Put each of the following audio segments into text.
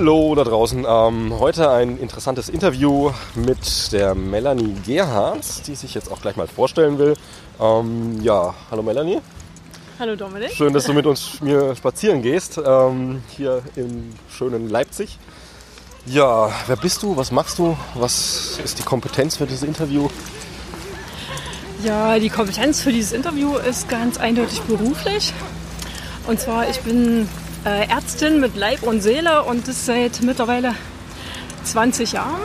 Hallo da draußen. Ähm, heute ein interessantes Interview mit der Melanie Gerhardt, die sich jetzt auch gleich mal vorstellen will. Ähm, ja, hallo Melanie. Hallo Dominik. Schön, dass du mit uns mir spazieren gehst, ähm, hier im schönen Leipzig. Ja, wer bist du? Was machst du? Was ist die Kompetenz für dieses Interview? Ja, die Kompetenz für dieses Interview ist ganz eindeutig beruflich. Und zwar, ich bin äh, Ärztin mit Leib und Seele und das seit mittlerweile 20 Jahren.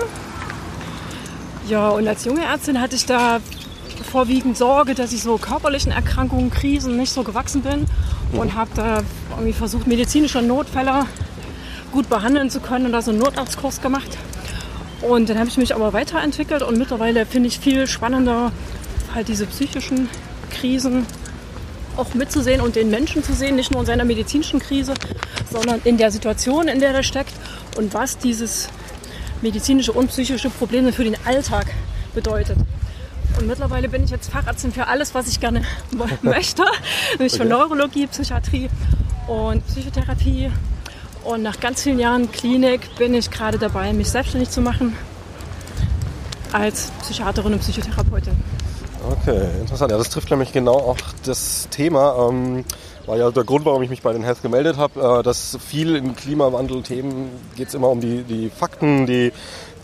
Ja, und als junge Ärztin hatte ich da vorwiegend Sorge, dass ich so körperlichen Erkrankungen, Krisen nicht so gewachsen bin und habe da irgendwie versucht, medizinische Notfälle gut behandeln zu können und da so einen Notarztkurs gemacht. Und dann habe ich mich aber weiterentwickelt und mittlerweile finde ich viel spannender, halt diese psychischen Krisen auch mitzusehen und den Menschen zu sehen, nicht nur in seiner medizinischen Krise, sondern in der Situation, in der er steckt und was dieses medizinische und psychische Problem für den Alltag bedeutet. Und mittlerweile bin ich jetzt Fachärztin für alles, was ich gerne möchte, nämlich für Neurologie, Psychiatrie und Psychotherapie. Und nach ganz vielen Jahren Klinik bin ich gerade dabei, mich selbstständig zu machen als Psychiaterin und Psychotherapeutin. Okay, interessant. Ja, das trifft nämlich genau auch das Thema. Ähm, war ja der Grund, warum ich mich bei den Health gemeldet habe, äh, dass viel in Klimawandel-Themen geht es immer um die, die Fakten, die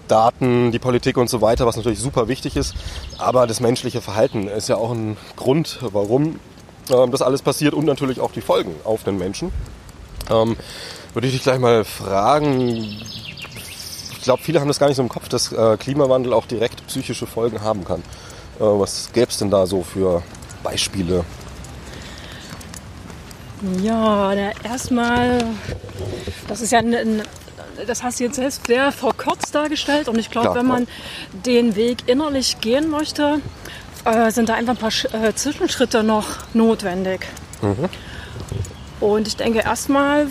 Daten, die Politik und so weiter, was natürlich super wichtig ist. Aber das menschliche Verhalten ist ja auch ein Grund, warum äh, das alles passiert und natürlich auch die Folgen auf den Menschen. Ähm, würde ich dich gleich mal fragen, ich glaube, viele haben das gar nicht so im Kopf, dass äh, Klimawandel auch direkt psychische Folgen haben kann. Äh, was gäbe es denn da so für Beispiele? Ja, erstmal, das ist ja ein, ein, das hast du jetzt selbst sehr verkürzt dargestellt und ich glaube, wenn man den Weg innerlich gehen möchte, äh, sind da einfach ein paar Sch äh, Zwischenschritte noch notwendig. Mhm. Und ich denke, erstmal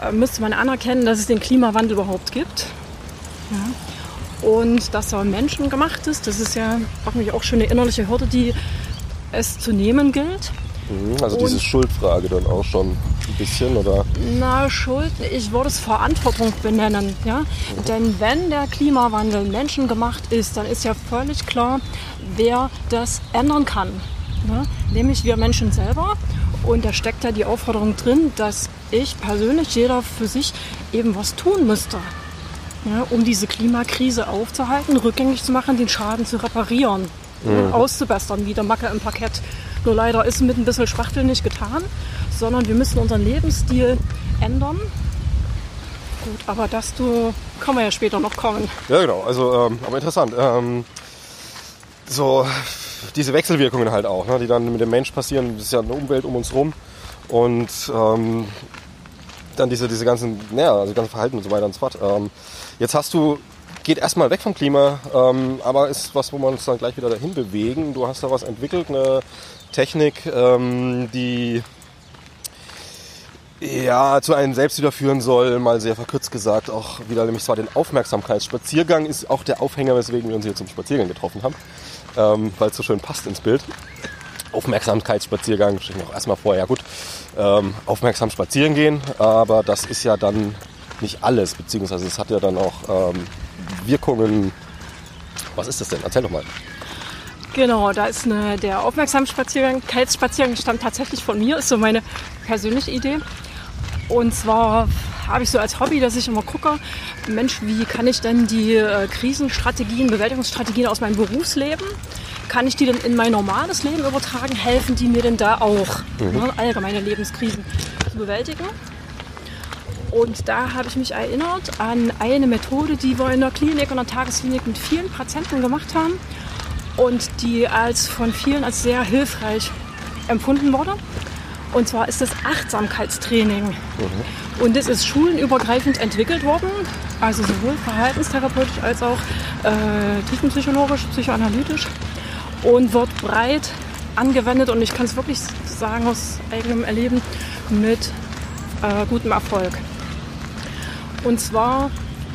äh, müsste man anerkennen, dass es den Klimawandel überhaupt gibt. Ja. Und dass er menschengemacht ist, das ist ja auch schon eine innerliche Hürde, die es zu nehmen gilt. Mhm, also diese Schuldfrage dann auch schon ein bisschen, oder? Na, Schuld, ich würde es Verantwortung benennen. Ja? Mhm. Denn wenn der Klimawandel menschengemacht ist, dann ist ja völlig klar, wer das ändern kann. Ne? Nämlich wir Menschen selber. Und da steckt ja die Aufforderung drin, dass ich persönlich, jeder für sich eben was tun müsste. Ja, um diese Klimakrise aufzuhalten, rückgängig zu machen, den Schaden zu reparieren, mhm. ja, auszubessern, wie der Macke im Parkett. Nur leider ist mit ein bisschen Spachtel nicht getan, sondern wir müssen unseren Lebensstil ändern. Gut, aber das du, kann man ja später noch kommen. Ja, genau. Also, ähm, aber interessant. Ähm, so diese Wechselwirkungen halt auch, ne, die dann mit dem Mensch passieren. Das ist ja eine Umwelt um uns rum. Und ähm, dann diese, diese ganzen, naja, also ganze Verhalten und so weiter und so fort. Ähm, jetzt hast du geht erstmal weg vom Klima, ähm, aber ist was, wo wir uns dann gleich wieder dahin bewegen. Du hast da was entwickelt, eine Technik, ähm, die ja zu einem selbst wieder führen soll, mal sehr verkürzt gesagt, auch wieder nämlich zwar den Aufmerksamkeitsspaziergang ist auch der Aufhänger, weswegen wir uns hier zum Spaziergang getroffen haben, ähm, weil es so schön passt ins Bild. Aufmerksamkeitsspaziergang stehe ich noch erstmal vor, ja gut, ähm, aufmerksam spazieren gehen, aber das ist ja dann nicht alles, beziehungsweise es hat ja dann auch ähm, Wirkungen. Was ist das denn? Erzähl doch mal. Genau, da ist eine, der Aufmerksamkeitsspaziergang stammt tatsächlich von mir, ist so meine persönliche Idee. Und zwar habe ich so als Hobby, dass ich immer gucke, Mensch, wie kann ich denn die äh, Krisenstrategien, Bewältigungsstrategien aus meinem Berufsleben, kann ich die denn in mein normales Leben übertragen? Helfen die mir denn da auch, mhm. ne, allgemeine Lebenskrisen zu bewältigen? Und da habe ich mich erinnert an eine Methode, die wir in der Klinik und der Tagesklinik mit vielen Patienten gemacht haben und die als von vielen als sehr hilfreich empfunden wurde. Und zwar ist das Achtsamkeitstraining. Mhm. Und das ist schulenübergreifend entwickelt worden, also sowohl verhaltenstherapeutisch als auch äh, tiefenpsychologisch, psychoanalytisch und wird breit angewendet und ich kann es wirklich sagen aus eigenem Erleben mit äh, gutem Erfolg. Und zwar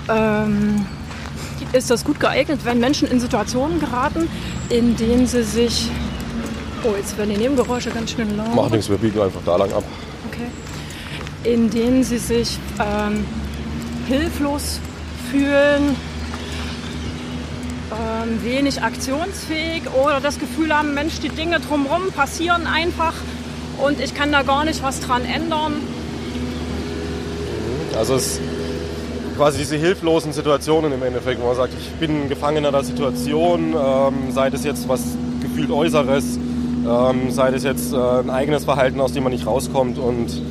ähm, ist das gut geeignet, wenn Menschen in Situationen geraten, in denen sie sich. Oh, jetzt werden die Nebengeräusche ganz schön laut. Mach nichts, wir biegen einfach da lang ab. Okay. In denen sie sich ähm, hilflos fühlen, ähm, wenig aktionsfähig oder das Gefühl haben, Mensch, die Dinge drumherum passieren einfach und ich kann da gar nicht was dran ändern. Also es quasi diese hilflosen Situationen im Endeffekt, wo man sagt, ich bin Gefangener der Situation, ähm, sei das jetzt was gefühlt Äußeres, ähm, sei das jetzt äh, ein eigenes Verhalten, aus dem man nicht rauskommt und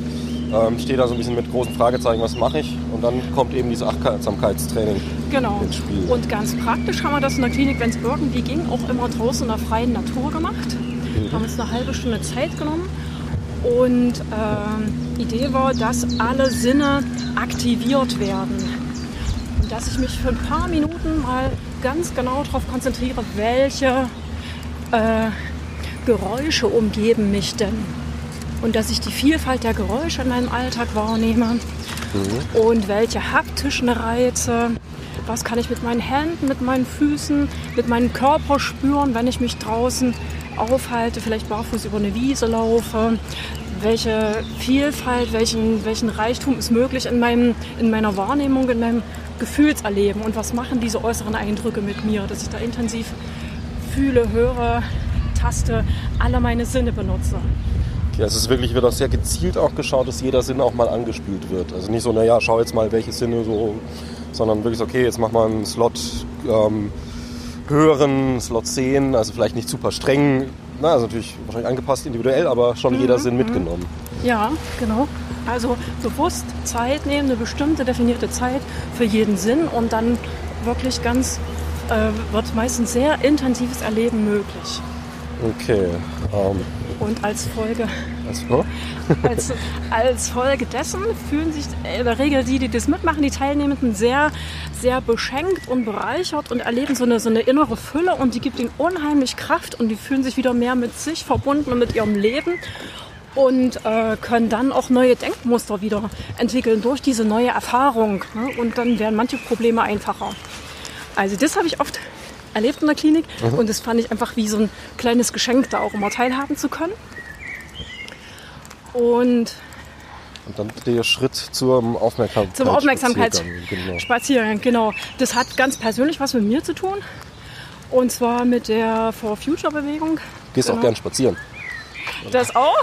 ähm, stehe da so ein bisschen mit großen Fragezeichen, was mache ich? Und dann kommt eben dieses Achtsamkeitstraining genau. ins Spiel. Und ganz praktisch haben wir das in der Klinik, wenn es irgendwie ging, auch immer draußen in der freien Natur gemacht. Mhm. Haben uns eine halbe Stunde Zeit genommen. Und äh, Idee war, dass alle Sinne aktiviert werden. Und dass ich mich für ein paar Minuten mal ganz genau darauf konzentriere, welche äh, Geräusche umgeben mich denn und dass ich die Vielfalt der Geräusche in meinem Alltag wahrnehme mhm. und welche haptischen Reize, was kann ich mit meinen Händen, mit meinen Füßen, mit meinem Körper spüren, wenn ich mich draußen aufhalte, vielleicht barfuß über eine Wiese laufe, welche Vielfalt, welchen, welchen Reichtum ist möglich in, meinem, in meiner Wahrnehmung, in meinem Gefühlserleben und was machen diese äußeren Eindrücke mit mir, dass ich da intensiv fühle, höre, taste, alle meine Sinne benutze. Ja, es ist wirklich, wird auch sehr gezielt auch geschaut, dass jeder Sinn auch mal angespült wird. Also nicht so, naja, schau jetzt mal, welche Sinne so, sondern wirklich, okay, jetzt mach mal einen Slot ähm, höheren, Slot 10, also vielleicht nicht super streng, na, also natürlich wahrscheinlich angepasst individuell, aber schon mhm, jeder Sinn mhm. mitgenommen. Ja, genau. Also bewusst Zeit nehmen, eine bestimmte definierte Zeit für jeden Sinn und dann wirklich ganz, äh, wird meistens sehr intensives Erleben möglich. Okay. Ähm, und als Folge, als, als, Folge dessen fühlen sich in der Regel die, die das mitmachen, die Teilnehmenden sehr, sehr beschenkt und bereichert und erleben so eine, so eine innere Fülle und die gibt ihnen unheimlich Kraft und die fühlen sich wieder mehr mit sich verbunden und mit ihrem Leben und äh, können dann auch neue Denkmuster wieder entwickeln durch diese neue Erfahrung. Ne? Und dann werden manche Probleme einfacher. Also das habe ich oft erlebt in der Klinik. Mhm. Und das fand ich einfach wie so ein kleines Geschenk, da auch immer teilhaben zu können. Und und dann der Schritt zum Aufmerksamkeit zum Aufmerksamkeitsspaziergang, genau. genau. Das hat ganz persönlich was mit mir zu tun. Und zwar mit der For Future Bewegung. Gehst genau. auch gern spazieren. Das auch.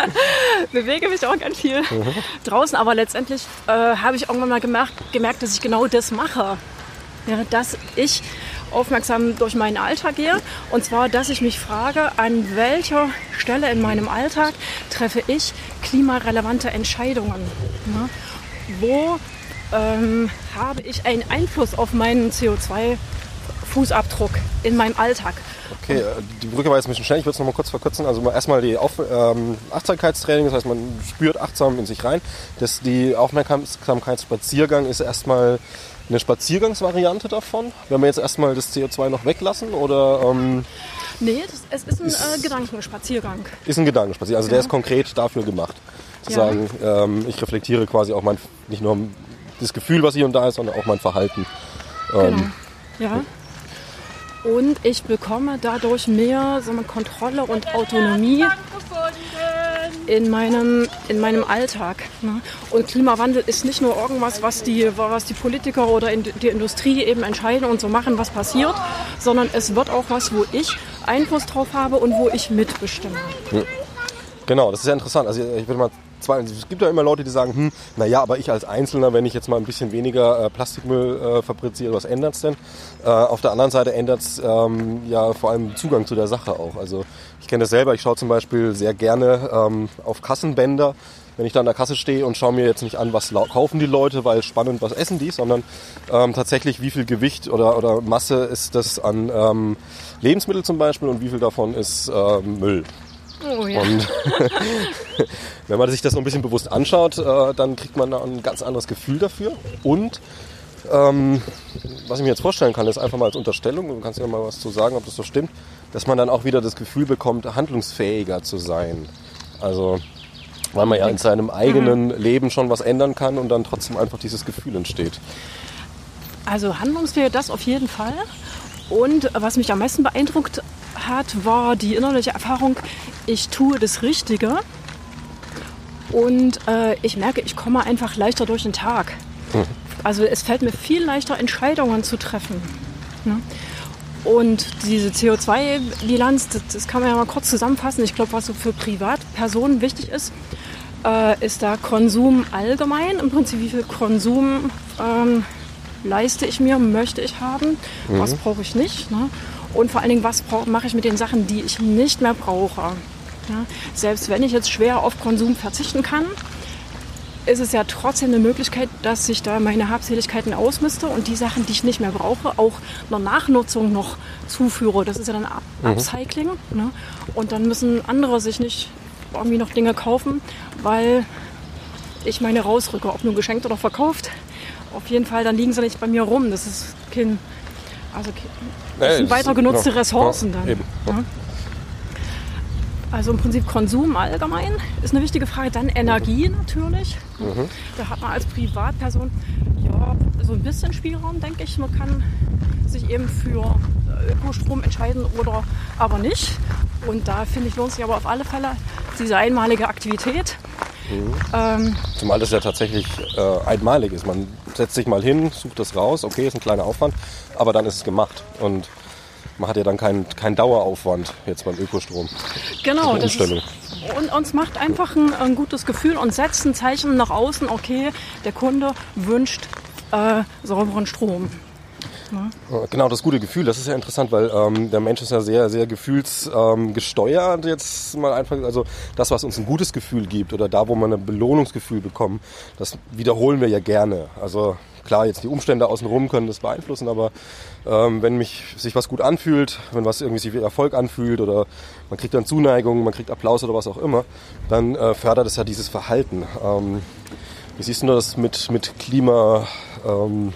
Bewege mich auch ganz viel mhm. draußen. Aber letztendlich äh, habe ich irgendwann mal gemerkt, gemerkt, dass ich genau das mache. Ja, dass ich aufmerksam durch meinen Alltag gehe. Und zwar, dass ich mich frage, an welcher Stelle in meinem Alltag treffe ich klimarelevante Entscheidungen? Ja? Wo ähm, habe ich einen Einfluss auf meinen CO2-Fußabdruck in meinem Alltag? Okay, äh, die Brücke war jetzt ein bisschen schnell. Ich würde es noch mal kurz verkürzen. Also erstmal die Auf ähm, Achtsamkeitstraining, das heißt, man spürt achtsam in sich rein. Das, die Aufmerksamkeitsspaziergang ist erstmal eine Spaziergangsvariante davon? Wenn wir jetzt erstmal das CO2 noch weglassen oder... Ähm, nee, das, es ist ein ist, äh, Gedankenspaziergang. Ist ein Gedankenspaziergang, also ja. der ist konkret dafür gemacht. Zu ja. sagen, ähm, ich reflektiere quasi auch mein, nicht nur das Gefühl, was hier und da ist, sondern auch mein Verhalten. Ähm, genau. Ja. Und ich bekomme dadurch mehr so eine Kontrolle und Autonomie in meinem, in meinem Alltag. Ne? Und Klimawandel ist nicht nur irgendwas, was die, was die Politiker oder die Industrie eben entscheiden und so machen, was passiert, sondern es wird auch was, wo ich Einfluss drauf habe und wo ich mitbestimme. Ja. Genau, das ist ja interessant. Also ich würde mal zwei, es gibt ja immer Leute, die sagen, hm, naja, aber ich als Einzelner, wenn ich jetzt mal ein bisschen weniger äh, Plastikmüll äh, fabriziere, was ändert es denn? Äh, auf der anderen Seite ändert es ähm, ja vor allem Zugang zu der Sache auch. Also ich kenne das selber, ich schaue zum Beispiel sehr gerne ähm, auf Kassenbänder, wenn ich da an der Kasse stehe und schaue mir jetzt nicht an, was kaufen die Leute, weil spannend, was essen die, sondern ähm, tatsächlich, wie viel Gewicht oder, oder Masse ist das an ähm, Lebensmittel zum Beispiel und wie viel davon ist ähm, Müll. Oh, ja. Und wenn man sich das so ein bisschen bewusst anschaut, äh, dann kriegt man da ein ganz anderes Gefühl dafür. Und ähm, was ich mir jetzt vorstellen kann, ist einfach mal als Unterstellung, du kannst ja mal was zu sagen, ob das so stimmt, dass man dann auch wieder das Gefühl bekommt, handlungsfähiger zu sein. Also weil man ja in seinem eigenen mhm. Leben schon was ändern kann und dann trotzdem einfach dieses Gefühl entsteht. Also handlungsfähig das auf jeden Fall. Und was mich am meisten beeindruckt hat, war die innerliche Erfahrung, ich tue das Richtige und äh, ich merke, ich komme einfach leichter durch den Tag. Mhm. Also es fällt mir viel leichter, Entscheidungen zu treffen. Ne? Und diese CO2-Bilanz, das, das, kann man ja mal kurz zusammenfassen. Ich glaube, was so für Privatpersonen wichtig ist, äh, ist da Konsum allgemein. Im Prinzip, wie viel Konsum ähm, leiste ich mir, möchte ich haben, mhm. was brauche ich nicht. Ne? Und vor allen Dingen, was mache ich mit den Sachen, die ich nicht mehr brauche. Ja? Selbst wenn ich jetzt schwer auf Konsum verzichten kann, ist es ja trotzdem eine Möglichkeit, dass ich da meine Habseligkeiten ausmiste und die Sachen, die ich nicht mehr brauche, auch einer Nachnutzung noch zuführe. Das ist ja dann mhm. Upcycling. Mhm. Ne? Und dann müssen andere sich nicht irgendwie noch Dinge kaufen, weil ich meine rausrücke, ob nun geschenkt oder verkauft. Auf jeden Fall, dann liegen sie nicht bei mir rum. Das ist kein, also das sind weiter genutzte. Ressourcen dann. Eben. Ja? Also im Prinzip Konsum allgemein ist eine wichtige Frage. Dann Energie natürlich. Mhm. Da hat man als Privatperson ja so ein bisschen Spielraum, denke ich. Man kann sich eben für Ökostrom entscheiden oder aber nicht. Und da finde ich lohnt sich aber auf alle Fälle diese einmalige Aktivität. Mhm. Ähm, Zumal das ja tatsächlich äh, einmalig ist. Man setzt sich mal hin, sucht das raus, okay, ist ein kleiner Aufwand, aber dann ist es gemacht. Und man hat ja dann keinen kein Daueraufwand jetzt beim Ökostrom. Genau, das ist, und uns macht einfach ein, ein, gutes Gefühl und setzt ein Zeichen nach außen, okay, der Kunde wünscht äh, sauberen Strom. Ne? Genau, das gute Gefühl, das ist ja interessant, weil ähm, der Mensch ist ja sehr, sehr gefühlsgesteuert ähm, jetzt mal einfach, also das, was uns ein gutes Gefühl gibt oder da, wo man ein Belohnungsgefühl bekommt, das wiederholen wir ja gerne. Also klar, jetzt die Umstände außenrum können das beeinflussen, aber ähm, wenn mich sich was gut anfühlt, wenn was irgendwie sich wie Erfolg anfühlt oder man kriegt dann Zuneigung, man kriegt Applaus oder was auch immer, dann äh, fördert es ja dieses Verhalten. Ähm, wie siehst du das mit, mit Klima, ähm,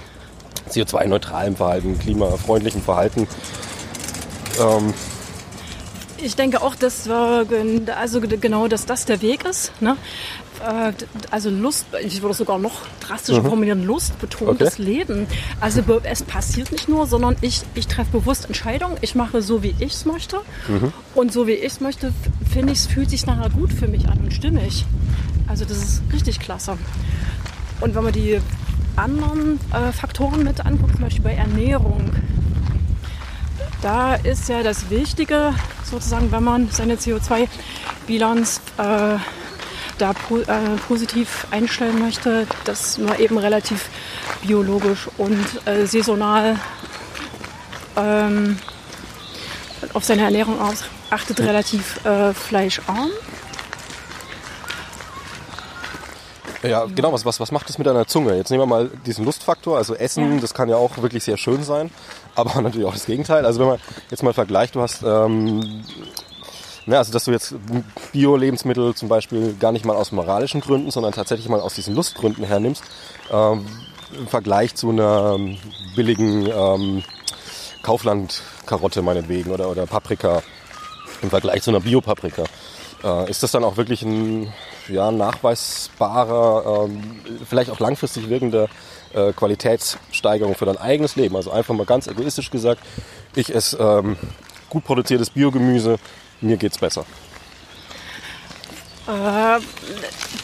CO2-neutralem Verhalten, klimafreundlichem Verhalten. Ähm, ich denke auch, dass wir, also genau, dass das der Weg ist. Ne? Äh, also Lust, ich würde sogar noch drastischer mhm. formulieren, Lust betontes okay. Leben. Also es passiert nicht nur, sondern ich, ich treffe bewusst Entscheidungen. Ich mache so, wie ich es möchte. Mhm. Und so wie ich es möchte, finde ich, es fühlt sich nachher gut für mich an und stimmig. Also das ist richtig klasse. Und wenn man die anderen äh, Faktoren mit anguckt, zum Beispiel bei Ernährung, da ist ja das Wichtige, sozusagen, wenn man seine CO2-Bilanz äh, da po äh, positiv einstellen möchte, dass man eben relativ biologisch und äh, saisonal ähm, auf seine Ernährung achtet, relativ äh, fleischarm. Ja, genau. Was, was, was macht das mit deiner Zunge? Jetzt nehmen wir mal diesen Lustfaktor. Also Essen, ja. das kann ja auch wirklich sehr schön sein, aber natürlich auch das Gegenteil. Also wenn man jetzt mal vergleicht, du hast, ähm, ne, also dass du jetzt Bio-Lebensmittel zum Beispiel gar nicht mal aus moralischen Gründen, sondern tatsächlich mal aus diesen Lustgründen hernimmst, ähm, im Vergleich zu einer billigen ähm, Kaufland-Karotte meinetwegen oder, oder Paprika, im Vergleich zu einer Bio-Paprika. Äh, ist das dann auch wirklich ein ja, nachweisbarer, ähm, vielleicht auch langfristig wirkender äh, Qualitätssteigerung für dein eigenes Leben? Also einfach mal ganz egoistisch gesagt, ich esse ähm, gut produziertes Biogemüse, mir geht's besser. Äh,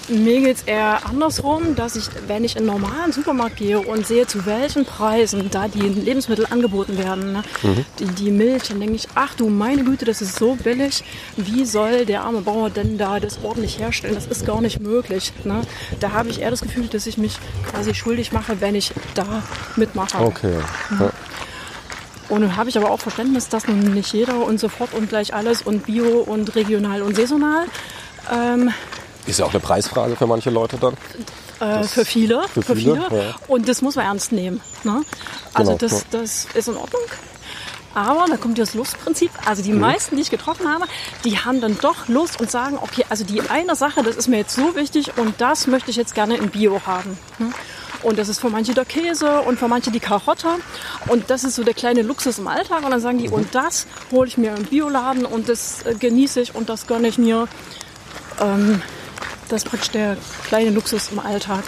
mir geht es eher andersrum, dass ich, wenn ich in einen normalen Supermarkt gehe und sehe, zu welchen Preisen da die Lebensmittel angeboten werden, ne? mhm. die, die Milch, dann denke ich, ach du meine Güte, das ist so billig. Wie soll der arme Bauer denn da das ordentlich herstellen? Das ist gar nicht möglich. Ne? Da habe ich eher das Gefühl, dass ich mich quasi schuldig mache, wenn ich da mitmache. Okay. Mhm. Ja. Und nun habe ich aber auch Verständnis, dass nun nicht jeder und sofort und gleich alles und bio und regional und saisonal ähm, ist ja auch eine Preisfrage für manche Leute dann. Äh, für viele. Für, für viele. viele. Ja. Und das muss man ernst nehmen. Ne? Also genau, das, das ist in Ordnung. Aber da kommt das Lustprinzip. Also die mhm. meisten, die ich getroffen habe, die haben dann doch Lust und sagen, okay, also die eine Sache, das ist mir jetzt so wichtig und das möchte ich jetzt gerne in Bio haben. Ne? Und das ist für manche der Käse und für manche die Karotte. Und das ist so der kleine Luxus im Alltag. Und dann sagen die, mhm. und das hole ich mir im Bioladen und das äh, genieße ich und das gönne ich mir ähm, das ist praktisch der kleine Luxus im Alltag.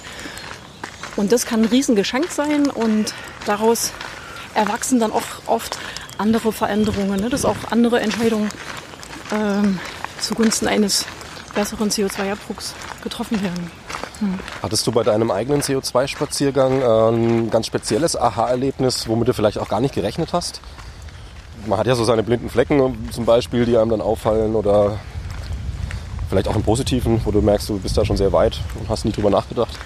Und das kann ein Riesengeschenk sein und daraus erwachsen dann auch oft andere Veränderungen, ne? dass auch andere Entscheidungen ähm, zugunsten eines besseren CO2-Abdrucks getroffen werden. Hm. Hattest du bei deinem eigenen CO2-Spaziergang äh, ein ganz spezielles Aha-Erlebnis, womit du vielleicht auch gar nicht gerechnet hast? Man hat ja so seine blinden Flecken zum Beispiel, die einem dann auffallen oder vielleicht auch einen positiven, wo du merkst, du bist da schon sehr weit und hast nie drüber nachgedacht.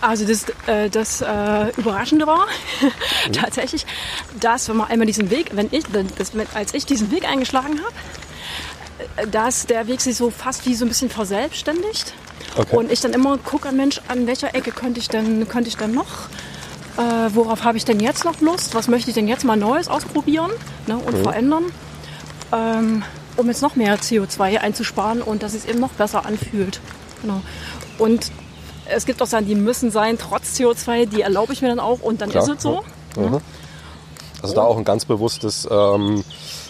Also das, äh, das äh, Überraschende war mhm. tatsächlich, dass wenn man einmal diesen Weg, wenn ich, das, als ich diesen Weg eingeschlagen habe, äh, dass der Weg sich so fast wie so ein bisschen verselbstständigt. Okay. Und ich dann immer gucke, Mensch, an welcher Ecke könnte ich denn, könnte ich denn noch? Äh, worauf habe ich denn jetzt noch Lust? Was möchte ich denn jetzt mal Neues ausprobieren ne, und mhm. verändern? Ähm, um jetzt noch mehr CO2 einzusparen und dass es eben noch besser anfühlt. Genau. Und es gibt auch Sachen, die müssen sein, trotz CO2, die erlaube ich mir dann auch und dann Klar. ist es so. Mhm. Ja. Also da auch ein ganz bewusstes ähm,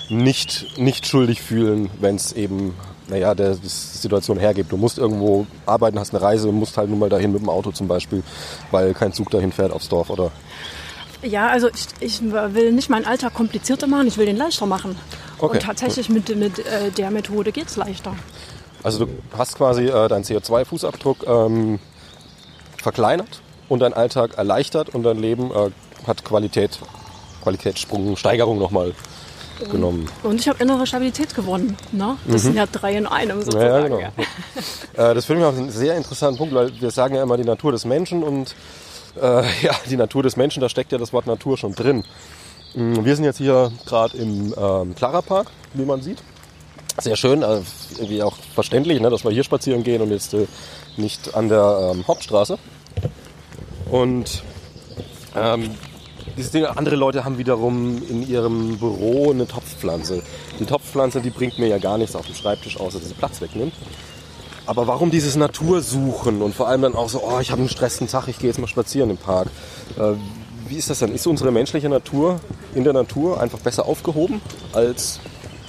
nicht, nicht schuldig fühlen, wenn es eben, naja, der die Situation hergibt. Du musst irgendwo arbeiten, hast eine Reise, musst halt nun mal dahin mit dem Auto zum Beispiel, weil kein Zug dahin fährt aufs Dorf, oder? Ja, also ich, ich will nicht meinen Alltag komplizierter machen, ich will den leichter machen. Okay. Und tatsächlich mit, mit äh, der Methode geht es leichter. Also du hast quasi äh, deinen CO2-Fußabdruck ähm, verkleinert und deinen Alltag erleichtert und dein Leben äh, hat Qualität, Qualitätssprung, Steigerung nochmal genommen. Und ich habe innere Stabilität gewonnen. Ne? Das mhm. sind ja drei in einem sozusagen. Ja, genau. äh, das finde ich auch einen sehr interessanten Punkt, weil wir sagen ja immer die Natur des Menschen und äh, ja, die Natur des Menschen, da steckt ja das Wort Natur schon drin. Mm, wir sind jetzt hier gerade im ähm, Clara Park, wie man sieht. Sehr schön, äh, irgendwie auch verständlich, ne, dass wir hier spazieren gehen und jetzt äh, nicht an der ähm, Hauptstraße. Und ähm, dieses Ding, andere Leute haben wiederum in ihrem Büro eine Topfpflanze. Die Topfpflanze, die bringt mir ja gar nichts auf dem Schreibtisch, außer dass sie Platz wegnimmt. Aber warum dieses Natursuchen und vor allem dann auch so, oh, ich habe einen stressigen Tag, ich gehe jetzt mal spazieren im Park. Äh, wie ist das denn? Ist unsere menschliche Natur in der Natur einfach besser aufgehoben als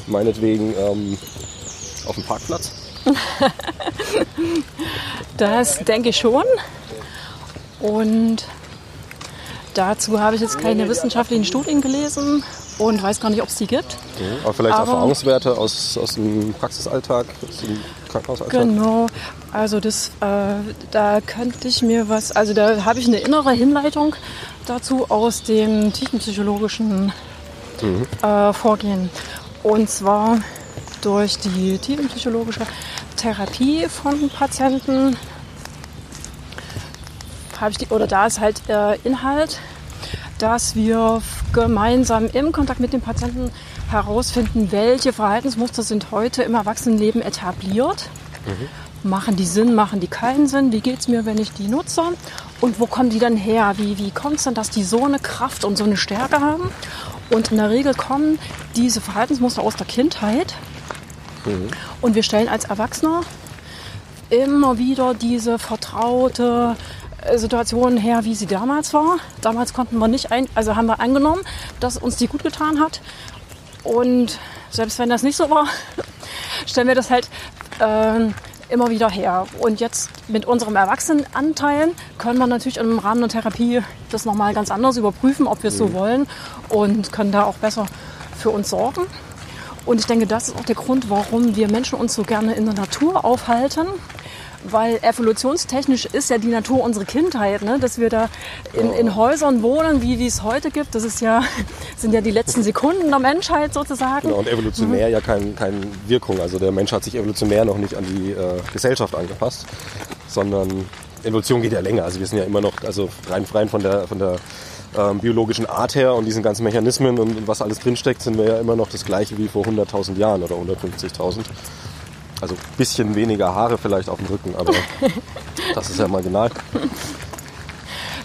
meinetwegen ähm, auf dem Parkplatz? das denke ich schon. Und dazu habe ich jetzt keine wissenschaftlichen Studien gelesen und weiß gar nicht, ob es die gibt. Okay. Aber vielleicht Aber, Erfahrungswerte aus, aus dem Praxisalltag, aus dem Krankenhausalltag? Genau, also das, äh, da könnte ich mir was, also da habe ich eine innere Hinleitung dazu aus dem tiefenpsychologischen mhm. äh, Vorgehen. Und zwar durch die tiefenpsychologische Therapie von Patienten habe ich die, oder da ist halt äh, Inhalt, dass wir gemeinsam im Kontakt mit dem Patienten herausfinden, welche Verhaltensmuster sind heute im Erwachsenenleben etabliert. Mhm. Machen die Sinn, machen die keinen Sinn? Wie geht es mir, wenn ich die nutze? Und wo kommen die dann her? Wie, wie kommt es denn, dass die so eine Kraft und so eine Stärke haben? Und in der Regel kommen diese Verhaltensmuster aus der Kindheit. Mhm. Und wir stellen als Erwachsene immer wieder diese vertraute äh, Situation her, wie sie damals war. Damals konnten wir nicht, ein, also haben wir angenommen, dass uns die gut getan hat. Und selbst wenn das nicht so war, stellen wir das halt äh, immer wieder her. Und jetzt mit unserem Erwachsenenanteil können wir natürlich im Rahmen der Therapie das nochmal ganz anders überprüfen, ob wir es so mhm. wollen und können da auch besser für uns sorgen. Und ich denke, das ist auch der Grund, warum wir Menschen uns so gerne in der Natur aufhalten weil evolutionstechnisch ist ja die Natur unsere Kindheit, ne? dass wir da in, in Häusern wohnen, wie, es heute gibt. Das ist ja, sind ja die letzten Sekunden der Menschheit sozusagen. Genau, und evolutionär mhm. ja keine kein Wirkung. Also der Mensch hat sich evolutionär noch nicht an die äh, Gesellschaft angepasst, sondern Evolution geht ja länger. Also wir sind ja immer noch, also rein, rein von der, von der ähm, biologischen Art her und diesen ganzen Mechanismen und, und was alles drinsteckt, sind wir ja immer noch das gleiche wie vor 100.000 Jahren oder 150.000. Also ein bisschen weniger Haare vielleicht auf dem Rücken, aber das ist ja marginal.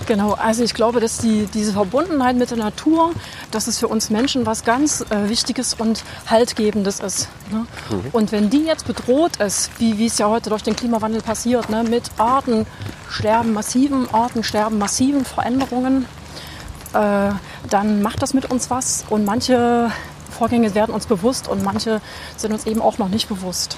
Genau, also ich glaube, dass die, diese Verbundenheit mit der Natur, dass es für uns Menschen was ganz äh, Wichtiges und Haltgebendes ist. Ne? Mhm. Und wenn die jetzt bedroht ist, wie, wie es ja heute durch den Klimawandel passiert, ne? mit Artensterben, massiven Artensterben, massiven Veränderungen, äh, dann macht das mit uns was. Und manche Vorgänge werden uns bewusst und manche sind uns eben auch noch nicht bewusst.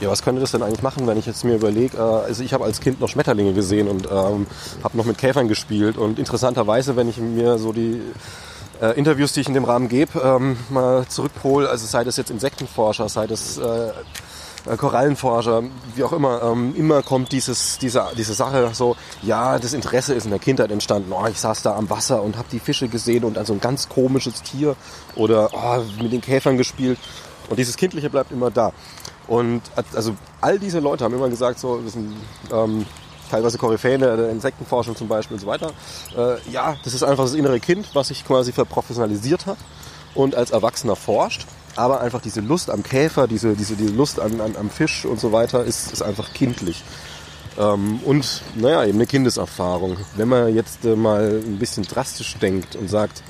Ja, was könnte das denn eigentlich machen, wenn ich jetzt mir überlege, äh, also ich habe als Kind noch Schmetterlinge gesehen und ähm, habe noch mit Käfern gespielt und interessanterweise, wenn ich mir so die äh, Interviews, die ich in dem Rahmen gebe, ähm, mal zurückhole, also sei das jetzt Insektenforscher, sei das äh, äh, Korallenforscher, wie auch immer, ähm, immer kommt dieses, diese, diese Sache so, ja, das Interesse ist in der Kindheit entstanden. Oh, ich saß da am Wasser und habe die Fische gesehen und also ein ganz komisches Tier oder oh, mit den Käfern gespielt. Und dieses Kindliche bleibt immer da. Und also all diese Leute haben immer gesagt, so, das sind ähm, teilweise Koryphäen der Insektenforschung zum Beispiel und so weiter. Äh, ja, das ist einfach das innere Kind, was sich quasi verprofessionalisiert hat und als Erwachsener forscht. Aber einfach diese Lust am Käfer, diese, diese, diese Lust an, an, am Fisch und so weiter ist, ist einfach kindlich. Ähm, und naja, eben eine Kindeserfahrung. Wenn man jetzt äh, mal ein bisschen drastisch denkt und sagt,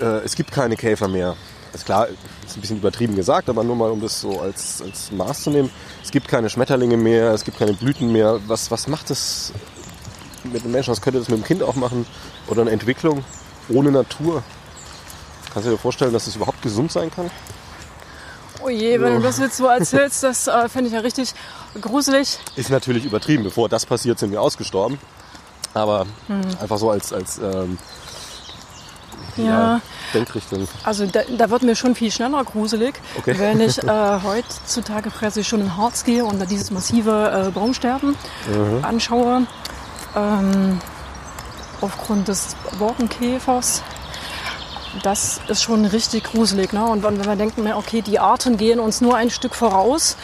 äh, es gibt keine Käfer mehr. Ist klar, ist ein bisschen übertrieben gesagt, aber nur mal um das so als, als Maß zu nehmen. Es gibt keine Schmetterlinge mehr, es gibt keine Blüten mehr. Was, was macht das mit dem Menschen? Was könnte das mit dem Kind auch machen? Oder eine Entwicklung ohne Natur? Kannst du dir vorstellen, dass das überhaupt gesund sein kann? Oh je, wenn du das jetzt so erzählst, das äh, finde ich ja richtig gruselig. Ist natürlich übertrieben. Bevor das passiert, sind wir ausgestorben. Aber hm. einfach so als, als ähm, ja. Denkrichtung. Also da, da, wird mir schon viel schneller gruselig, okay. wenn ich äh, heutzutage quasi schon in Harz gehe und da dieses massive äh, Baumsterben mhm. anschaue. Ähm, aufgrund des Borkenkäfers das ist schon richtig gruselig. Ne? Und wenn wir denken, okay, die Arten gehen uns nur ein Stück voraus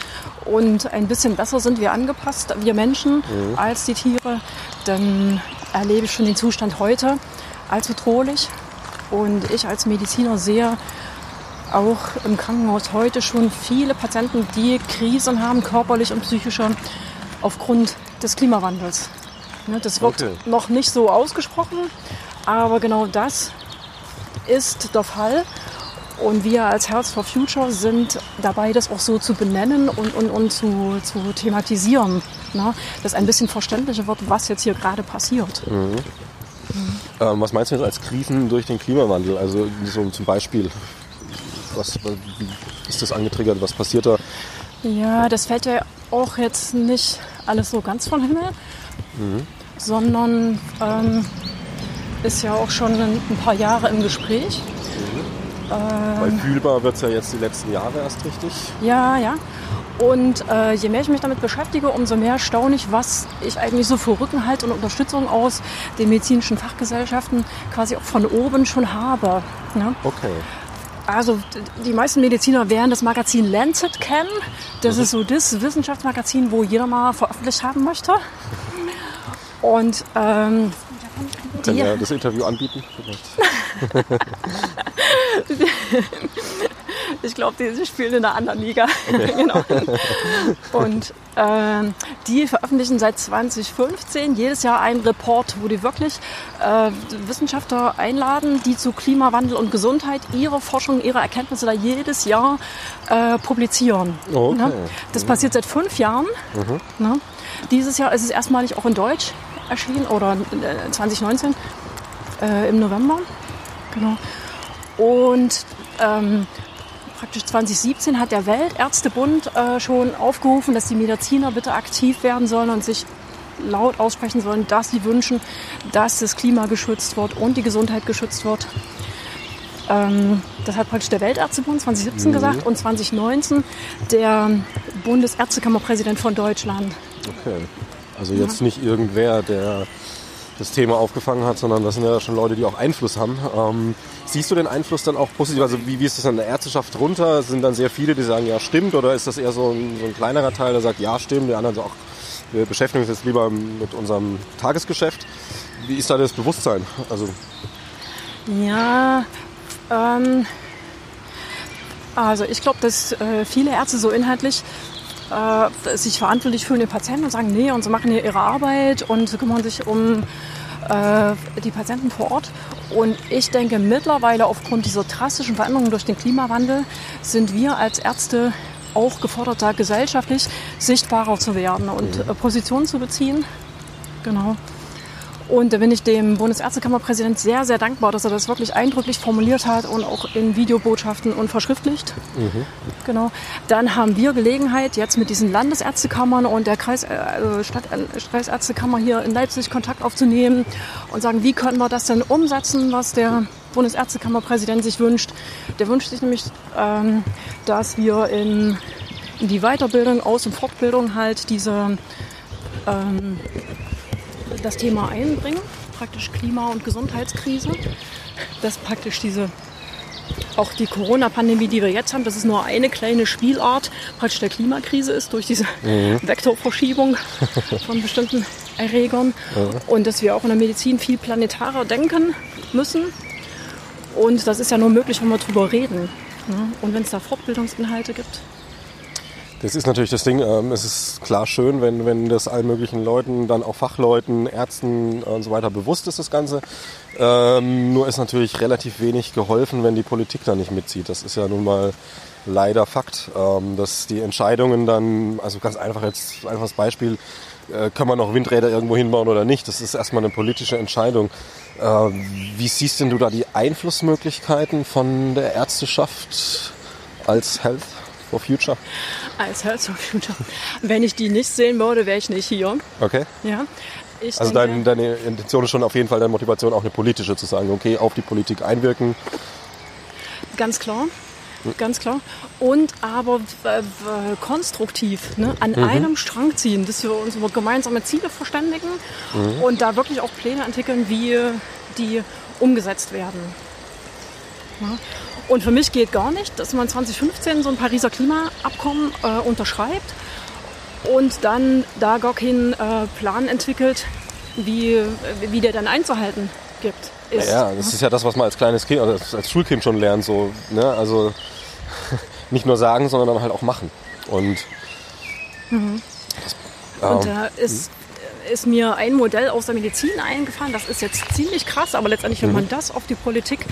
und ein bisschen besser sind wir angepasst, wir Menschen, mhm. als die Tiere, dann erlebe ich schon den Zustand heute als bedrohlich. Und ich als Mediziner sehe auch im Krankenhaus heute schon viele Patienten, die Krisen haben, körperlich und psychischer, aufgrund des Klimawandels. Ne, das wird okay. noch nicht so ausgesprochen, aber genau das ist der Fall. Und wir als Health for Future sind dabei, das auch so zu benennen und, und, und zu, zu thematisieren. Ne? Dass ein bisschen verständlicher wird, was jetzt hier gerade passiert. Mhm. Ähm, was meinst du jetzt als Krisen durch den Klimawandel? Also so zum Beispiel, was, wie ist das angetriggert? Was passiert da? Ja, das fällt ja auch jetzt nicht alles so ganz vom Himmel, mhm. sondern ähm, ist ja auch schon ein paar Jahre im Gespräch. Mhm. Äh, Weil fühlbar wird es ja jetzt die letzten Jahre erst richtig. Ja, ja. Und äh, je mehr ich mich damit beschäftige, umso mehr staune ich, was ich eigentlich so für Rückenhalt und Unterstützung aus den medizinischen Fachgesellschaften quasi auch von oben schon habe. Ja? Okay. Also die meisten Mediziner werden das Magazin Lancet kennen. Das mhm. ist so das Wissenschaftsmagazin, wo jeder mal veröffentlicht haben möchte. Und ähm, können wir das Interview anbieten? ich glaube, die spielen in einer anderen Liga. Okay. genau. Und äh, die veröffentlichen seit 2015 jedes Jahr einen Report, wo die wirklich äh, Wissenschaftler einladen, die zu Klimawandel und Gesundheit ihre Forschung, ihre Erkenntnisse da jedes Jahr äh, publizieren. Okay. Ne? Das passiert seit fünf Jahren. Mhm. Ne? Dieses Jahr ist es erstmalig auch in Deutsch erschienen oder 2019 äh, äh, im November. Genau. Und ähm, praktisch 2017 hat der Weltärztebund äh, schon aufgerufen, dass die Mediziner bitte aktiv werden sollen und sich laut aussprechen sollen, dass sie wünschen, dass das Klima geschützt wird und die Gesundheit geschützt wird. Ähm, das hat praktisch der Weltärztebund 2017 mhm. gesagt und 2019 der Bundesärztekammerpräsident von Deutschland. Okay. Also jetzt ja. nicht irgendwer, der das Thema aufgefangen hat, sondern das sind ja schon Leute, die auch Einfluss haben. Ähm, siehst du den Einfluss dann auch positiv? Also wie, wie ist das an der Ärzteschaft runter? Sind dann sehr viele, die sagen, ja stimmt, oder ist das eher so ein, so ein kleinerer Teil, der sagt, ja stimmt, der andere sagt, auch, wir beschäftigen uns jetzt lieber mit unserem Tagesgeschäft. Wie ist da das Bewusstsein? Also ja, ähm, also ich glaube, dass äh, viele Ärzte so inhaltlich äh, sich verantwortlich fühlen den Patienten und sagen, nee, und sie machen hier ihre Arbeit und sie kümmern sich um äh, die Patienten vor Ort. Und ich denke, mittlerweile aufgrund dieser drastischen Veränderungen durch den Klimawandel sind wir als Ärzte auch gefordert, da gesellschaftlich sichtbarer zu werden und äh, Positionen zu beziehen. Genau. Und da bin ich dem Bundesärztekammerpräsident sehr, sehr dankbar, dass er das wirklich eindrücklich formuliert hat und auch in Videobotschaften und verschriftlicht. Mhm. Genau. Dann haben wir Gelegenheit, jetzt mit diesen Landesärztekammern und der Kreis, äh, Stadt, äh, Kreisärztekammer hier in Leipzig Kontakt aufzunehmen und sagen, wie können wir das denn umsetzen, was der Bundesärztekammerpräsident sich wünscht. Der wünscht sich nämlich, ähm, dass wir in die Weiterbildung, Aus- und Fortbildung halt diese, ähm, das Thema einbringen, praktisch Klima- und Gesundheitskrise, dass praktisch diese auch die Corona-Pandemie, die wir jetzt haben, dass es nur eine kleine Spielart praktisch der Klimakrise ist durch diese mhm. Vektorverschiebung von bestimmten Erregern mhm. und dass wir auch in der Medizin viel planetarer denken müssen. Und das ist ja nur möglich, wenn wir darüber reden. Und wenn es da Fortbildungsinhalte gibt. Das ist natürlich das Ding. Ähm, es ist klar schön, wenn, wenn das allen möglichen Leuten, dann auch Fachleuten, Ärzten und so weiter bewusst ist, das Ganze. Ähm, nur ist natürlich relativ wenig geholfen, wenn die Politik da nicht mitzieht. Das ist ja nun mal leider Fakt, ähm, dass die Entscheidungen dann, also ganz einfach jetzt, einfaches Beispiel, äh, kann man noch Windräder irgendwo hinbauen oder nicht? Das ist erstmal eine politische Entscheidung. Wie siehst denn du da die Einflussmöglichkeiten von der Ärzteschaft als Health for Future? Als Future. Wenn ich die nicht sehen würde, wäre ich nicht hier. Okay. Ja. Ich also dein, deine Intention ist schon auf jeden Fall deine Motivation auch eine politische zu sagen, okay, auf die Politik einwirken. Ganz klar. Ganz klar. Und aber äh, konstruktiv ne? an mhm. einem Strang ziehen, dass wir uns über gemeinsame Ziele verständigen mhm. und da wirklich auch Pläne entwickeln, wie die umgesetzt werden. Ja. Und für mich geht gar nicht, dass man 2015 so ein Pariser Klimaabkommen äh, unterschreibt und dann da gar keinen äh, Plan entwickelt, wie, wie der dann einzuhalten gibt. Ist. Ja, das ist ja das, was man als kleines Kind, also als Schulkind schon lernt. So, ne? Also nicht nur sagen, sondern dann halt auch machen. Und, mhm. das, ähm, und da ist, ist mir ein Modell aus der Medizin eingefallen. Das ist jetzt ziemlich krass, aber letztendlich, wenn mhm. man das auf die Politik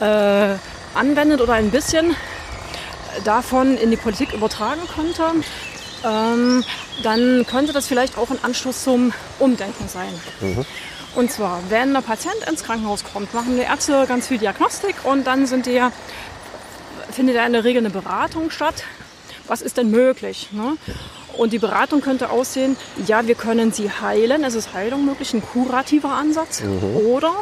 äh, anwendet oder ein bisschen davon in die Politik übertragen könnte, ähm, dann könnte das vielleicht auch ein Anschluss zum Umdenken sein. Mhm. Und zwar, wenn ein Patient ins Krankenhaus kommt, machen die Ärzte ganz viel Diagnostik und dann sind die, findet ja in der Regel eine Beratung statt. Was ist denn möglich? Ne? Und die Beratung könnte aussehen, ja, wir können sie heilen, es ist Heilung möglich, ein kurativer Ansatz. Mhm. Oder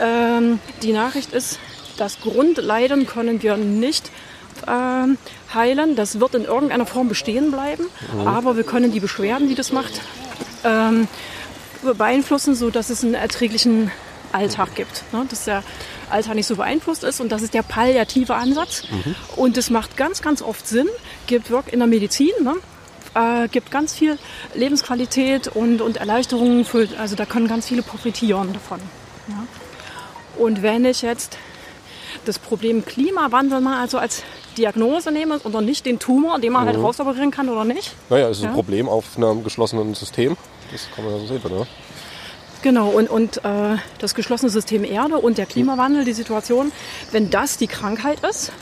ähm, die Nachricht ist, das Grundleiden können wir nicht äh, heilen. Das wird in irgendeiner Form bestehen bleiben. Mhm. Aber wir können die Beschwerden, die das macht, ähm, beeinflussen, sodass es einen erträglichen Alltag gibt. Ne? Dass der Alltag nicht so beeinflusst ist und das ist der palliative Ansatz. Mhm. Und das macht ganz, ganz oft Sinn, gibt Work in der Medizin. Ne? Äh, gibt ganz viel Lebensqualität und, und Erleichterungen. Für, also da können ganz viele profitieren davon. Ja? Und wenn ich jetzt das Problem Klimawandel mal also als Diagnose nehme oder nicht den Tumor, den man halt mhm. halt rausoperieren kann oder nicht. Naja, es ist ja. ein Problem auf einem geschlossenen System. Das kann man ja so sehen, oder? Genau, und, und äh, das geschlossene System Erde und der Klimawandel, die Situation, wenn das die Krankheit ist,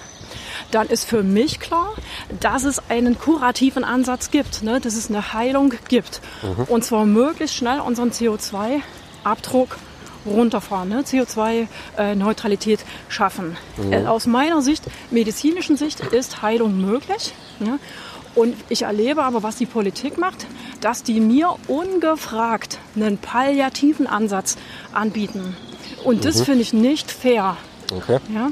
dann ist für mich klar, dass es einen kurativen Ansatz gibt, ne? dass es eine Heilung gibt. Mhm. Und zwar möglichst schnell unseren CO2-Abdruck runterfahren, ne? CO2-Neutralität äh, schaffen. Mhm. Äh, aus meiner Sicht, medizinischen Sicht, ist Heilung möglich. Ne? Und ich erlebe aber, was die Politik macht, dass die mir ungefragt einen palliativen Ansatz anbieten. Und das mhm. finde ich nicht fair. Okay. Ja?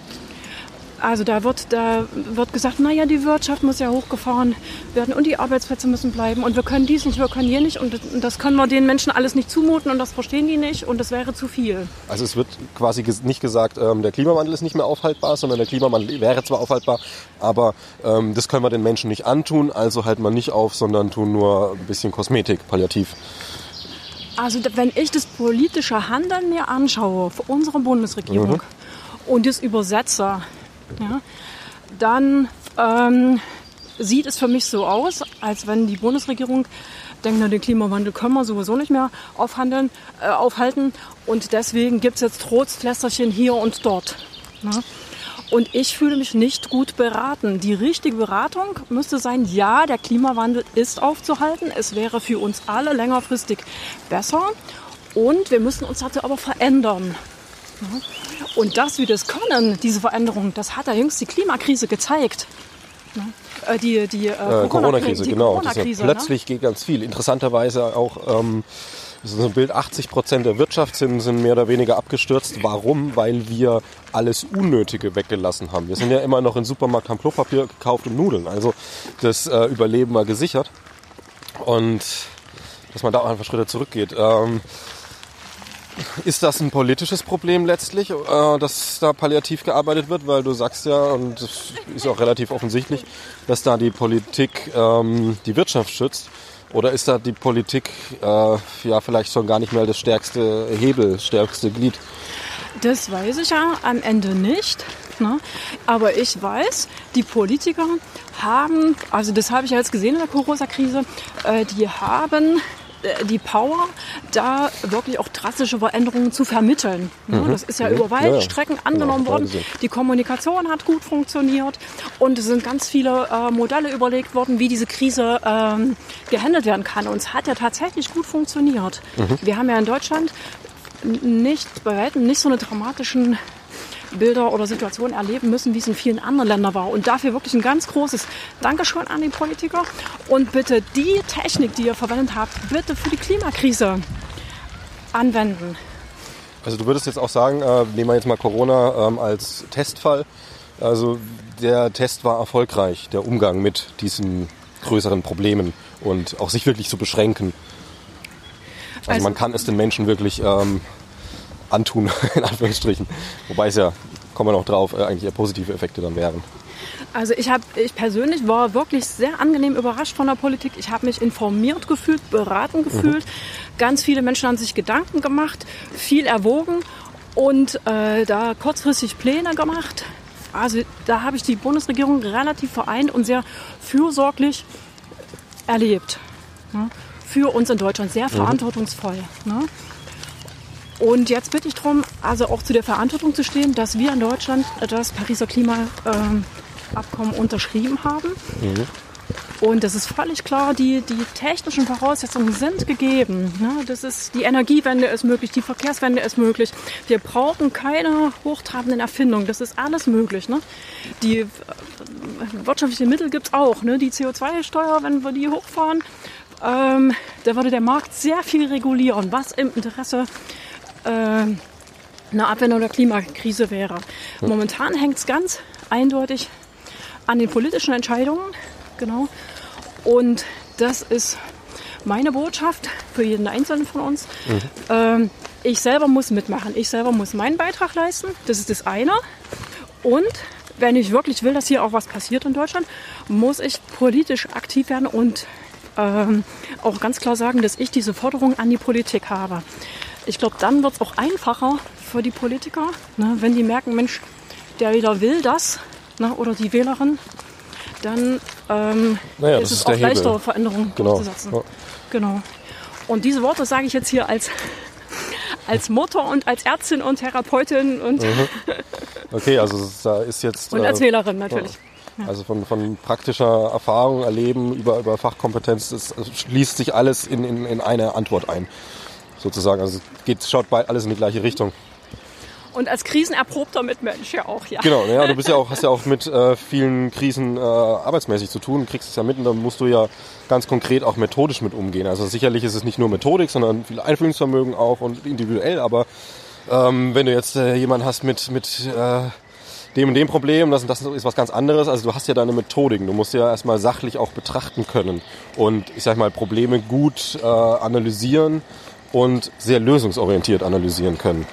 Also da wird, da wird gesagt, naja, die Wirtschaft muss ja hochgefahren werden und die Arbeitsplätze müssen bleiben und wir können dies nicht, wir können hier nicht und das können wir den Menschen alles nicht zumuten und das verstehen die nicht und das wäre zu viel. Also es wird quasi nicht gesagt, ähm, der Klimawandel ist nicht mehr aufhaltbar, sondern der Klimawandel wäre zwar aufhaltbar, aber ähm, das können wir den Menschen nicht antun, also halten wir nicht auf, sondern tun nur ein bisschen Kosmetik, palliativ. Also wenn ich das politische Handeln mir anschaue für unsere Bundesregierung mhm. und das übersetze ja, dann ähm, sieht es für mich so aus, als wenn die Bundesregierung denkt, na, den Klimawandel können wir sowieso nicht mehr aufhandeln, äh, aufhalten und deswegen gibt es jetzt Trostflästerchen hier und dort. Ja. Und ich fühle mich nicht gut beraten. Die richtige Beratung müsste sein, ja, der Klimawandel ist aufzuhalten. Es wäre für uns alle längerfristig besser. Und wir müssen uns dazu aber verändern. Und dass wir das können, diese Veränderung, das hat ja jüngst die Klimakrise gezeigt. Äh, die, die, äh, äh Corona-Krise, genau. Corona ja, plötzlich ne? geht ganz viel. Interessanterweise auch ähm, Das ist so ein Bild, 80 Prozent der Wirtschaft sind, sind mehr oder weniger abgestürzt. Warum? Weil wir alles Unnötige weggelassen haben. Wir sind ja immer noch im Supermarkt, haben Klopapier gekauft und Nudeln. Also das äh, Überleben war gesichert. Und dass man da auch einfach Schritte zurückgeht. Ähm, ist das ein politisches Problem letztlich, äh, dass da palliativ gearbeitet wird? Weil du sagst ja, und das ist auch relativ offensichtlich, dass da die Politik ähm, die Wirtschaft schützt. Oder ist da die Politik äh, ja vielleicht schon gar nicht mehr das stärkste Hebel, stärkste Glied? Das weiß ich ja am Ende nicht. Ne? Aber ich weiß, die Politiker haben, also das habe ich ja jetzt gesehen in der Corona-Krise, äh, die haben die Power, da wirklich auch drastische Veränderungen zu vermitteln. Mhm. Das ist ja mhm. über weite ja, Strecken angenommen worden. Die Kommunikation hat gut funktioniert und es sind ganz viele äh, Modelle überlegt worden, wie diese Krise ähm, gehandelt werden kann. Und es hat ja tatsächlich gut funktioniert. Mhm. Wir haben ja in Deutschland nicht bei weitem nicht so eine dramatischen Bilder oder Situationen erleben müssen, wie es in vielen anderen Ländern war. Und dafür wirklich ein ganz großes Dankeschön an die Politiker. Und bitte die Technik, die ihr verwendet habt, bitte für die Klimakrise anwenden. Also du würdest jetzt auch sagen, äh, nehmen wir jetzt mal Corona ähm, als Testfall. Also der Test war erfolgreich, der Umgang mit diesen größeren Problemen und auch sich wirklich zu beschränken. Also, also man kann es den Menschen wirklich ähm, antun, in Anführungsstrichen. Wobei es ja, kommen wir noch drauf, äh, eigentlich eher positive Effekte dann wären. Also ich habe, ich persönlich war wirklich sehr angenehm überrascht von der Politik. Ich habe mich informiert gefühlt, beraten gefühlt. Mhm. Ganz viele Menschen haben sich Gedanken gemacht, viel erwogen und äh, da kurzfristig Pläne gemacht. Also da habe ich die Bundesregierung relativ vereint und sehr fürsorglich erlebt. Ne? Für uns in Deutschland sehr mhm. verantwortungsvoll. Ne? Und jetzt bitte ich darum, also auch zu der Verantwortung zu stehen, dass wir in Deutschland das Pariser Klimaabkommen unterschrieben haben. Mhm. Und das ist völlig klar, die, die technischen Voraussetzungen sind gegeben. Ne? Das ist, die Energiewende ist möglich, die Verkehrswende ist möglich. Wir brauchen keine hochtrabenden Erfindungen. Das ist alles möglich. Ne? Die äh, wirtschaftlichen Mittel gibt es auch. Ne? Die CO2-Steuer, wenn wir die hochfahren, ähm, da würde der Markt sehr viel regulieren, was im Interesse eine Abwendung der Klimakrise wäre. Momentan hängt es ganz eindeutig an den politischen Entscheidungen. Genau. Und das ist meine Botschaft für jeden Einzelnen von uns. Mhm. Ähm, ich selber muss mitmachen. Ich selber muss meinen Beitrag leisten. Das ist das eine. Und wenn ich wirklich will, dass hier auch was passiert in Deutschland, muss ich politisch aktiv werden und ähm, auch ganz klar sagen, dass ich diese Forderung an die Politik habe. Ich glaube, dann wird es auch einfacher für die Politiker, ne, wenn die merken, Mensch, der Wähler will das ne, oder die Wählerin, dann ähm, naja, ist es auch leichter, Veränderungen genau. durchzusetzen. Ja. Genau. Und diese Worte sage ich jetzt hier als, als Mutter und als Ärztin und Therapeutin und mhm. Okay, also da ist jetzt. Und als äh, Wählerin natürlich. Ja. Also von, von praktischer Erfahrung, Erleben über, über Fachkompetenz, es schließt sich alles in, in, in eine Antwort ein sozusagen. Also es geht, schaut bald alles in die gleiche Richtung. Und als krisenerprobter Mitmensch ja auch, ja. Genau, ja, du bist ja auch, hast ja auch mit äh, vielen Krisen äh, arbeitsmäßig zu tun, kriegst es ja mit und da musst du ja ganz konkret auch methodisch mit umgehen. Also sicherlich ist es nicht nur Methodik, sondern viel Einfühlungsvermögen auch und individuell, aber ähm, wenn du jetzt äh, jemanden hast mit, mit äh, dem und dem Problem, das, das ist was ganz anderes. Also du hast ja deine Methodiken. Du musst ja erstmal sachlich auch betrachten können und ich sag mal Probleme gut äh, analysieren und sehr lösungsorientiert analysieren können.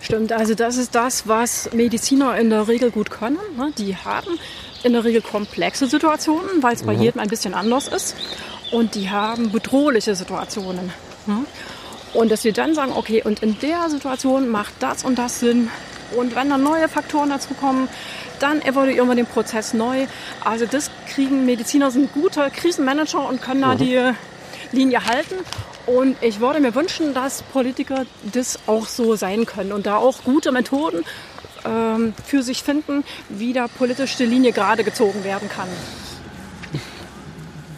Stimmt, also das ist das, was Mediziner in der Regel gut können. Ne? Die haben in der Regel komplexe Situationen, weil es bei mhm. jedem ein bisschen anders ist. Und die haben bedrohliche Situationen. Ne? Und dass wir dann sagen, okay, und in der Situation macht das und das Sinn. Und wenn dann neue Faktoren dazu kommen, dann evaluieren wir den Prozess neu. Also das kriegen Mediziner, sind gute Krisenmanager und können da mhm. die Linie halten. Und ich würde mir wünschen, dass Politiker das auch so sein können und da auch gute Methoden ähm, für sich finden, wie da politisch die Linie gerade gezogen werden kann.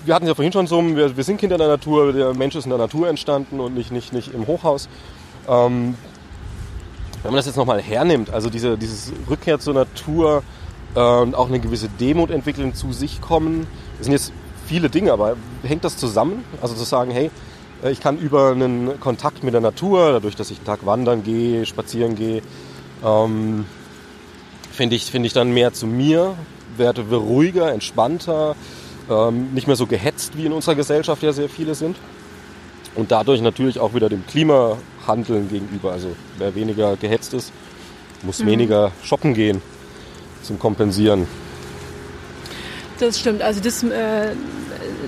Wir hatten ja vorhin schon so, wir, wir, sind Kinder der Natur, der Mensch ist in der Natur entstanden und nicht, nicht, nicht im Hochhaus. Ähm, wenn man das jetzt nochmal hernimmt, also diese dieses Rückkehr zur Natur äh, und auch eine gewisse Demut entwickeln, zu sich kommen, das sind jetzt viele Dinge, aber hängt das zusammen? Also zu sagen, hey, Ich kann über einen Kontakt mit der Natur, dadurch, dass ich einen Tag wandern gehe, spazieren gehe, ähm, finde ich, finde ich dann mehr zu mir, werde ruhiger, entspannter, ähm, nicht mehr so gehetzt, wie in unserer Gesellschaft ja sehr viele sind. Und dadurch natürlich auch wieder dem Klimahandeln gegenüber. Also wer weniger gehetzt ist, muss weniger shoppen gehen zum Kompensieren. Das stimmt. Also das, äh,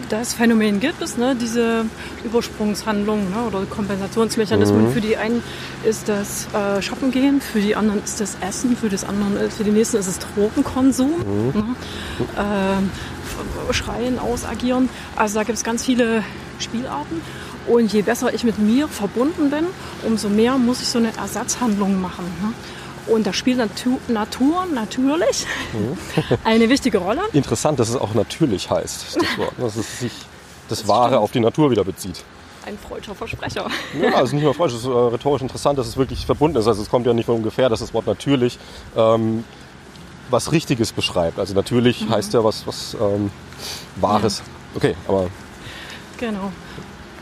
das Phänomen gibt es, ne? diese Übersprungshandlungen ne? oder Kompensationsmechanismen. Für die einen ist das äh, Shoppen gehen, für die anderen ist das Essen, für, das anderen, äh, für die nächsten ist es Drogenkonsum. Ne? Ähm, schreien, ausagieren. Also da gibt es ganz viele Spielarten. Und je besser ich mit mir verbunden bin, umso mehr muss ich so eine Ersatzhandlung machen. Ne? Und da spielt Natu Natur natürlich eine wichtige Rolle. Interessant, dass es auch natürlich heißt, das Wort. Dass es sich das Wahre auf die Natur wieder bezieht. Ein freudscher Versprecher. Ja, also nicht nur falsch, es ist äh, rhetorisch interessant, dass es wirklich verbunden ist. Also es kommt ja nicht von ungefähr, dass das Wort natürlich ähm, was Richtiges beschreibt. Also natürlich heißt ja was, was ähm, Wahres. Okay, aber Genau.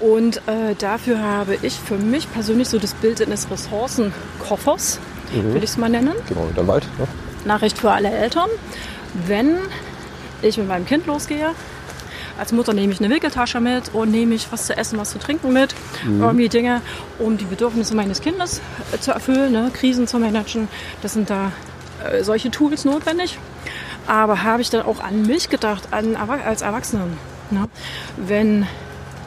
Und äh, dafür habe ich für mich persönlich so das Bild eines Ressourcenkoffers, will ich es mal nennen. genau, den Wald. Ne? Nachricht für alle Eltern. Wenn ich mit meinem Kind losgehe, als Mutter nehme ich eine Wickeltasche mit und nehme ich was zu essen, was zu trinken mit. Irgendwie Dinge, um die Bedürfnisse meines Kindes äh, zu erfüllen, ne? Krisen zu managen. Das sind da äh, solche Tools notwendig. Aber habe ich dann auch an mich gedacht, an, als Erwachsenen. Ne? Wenn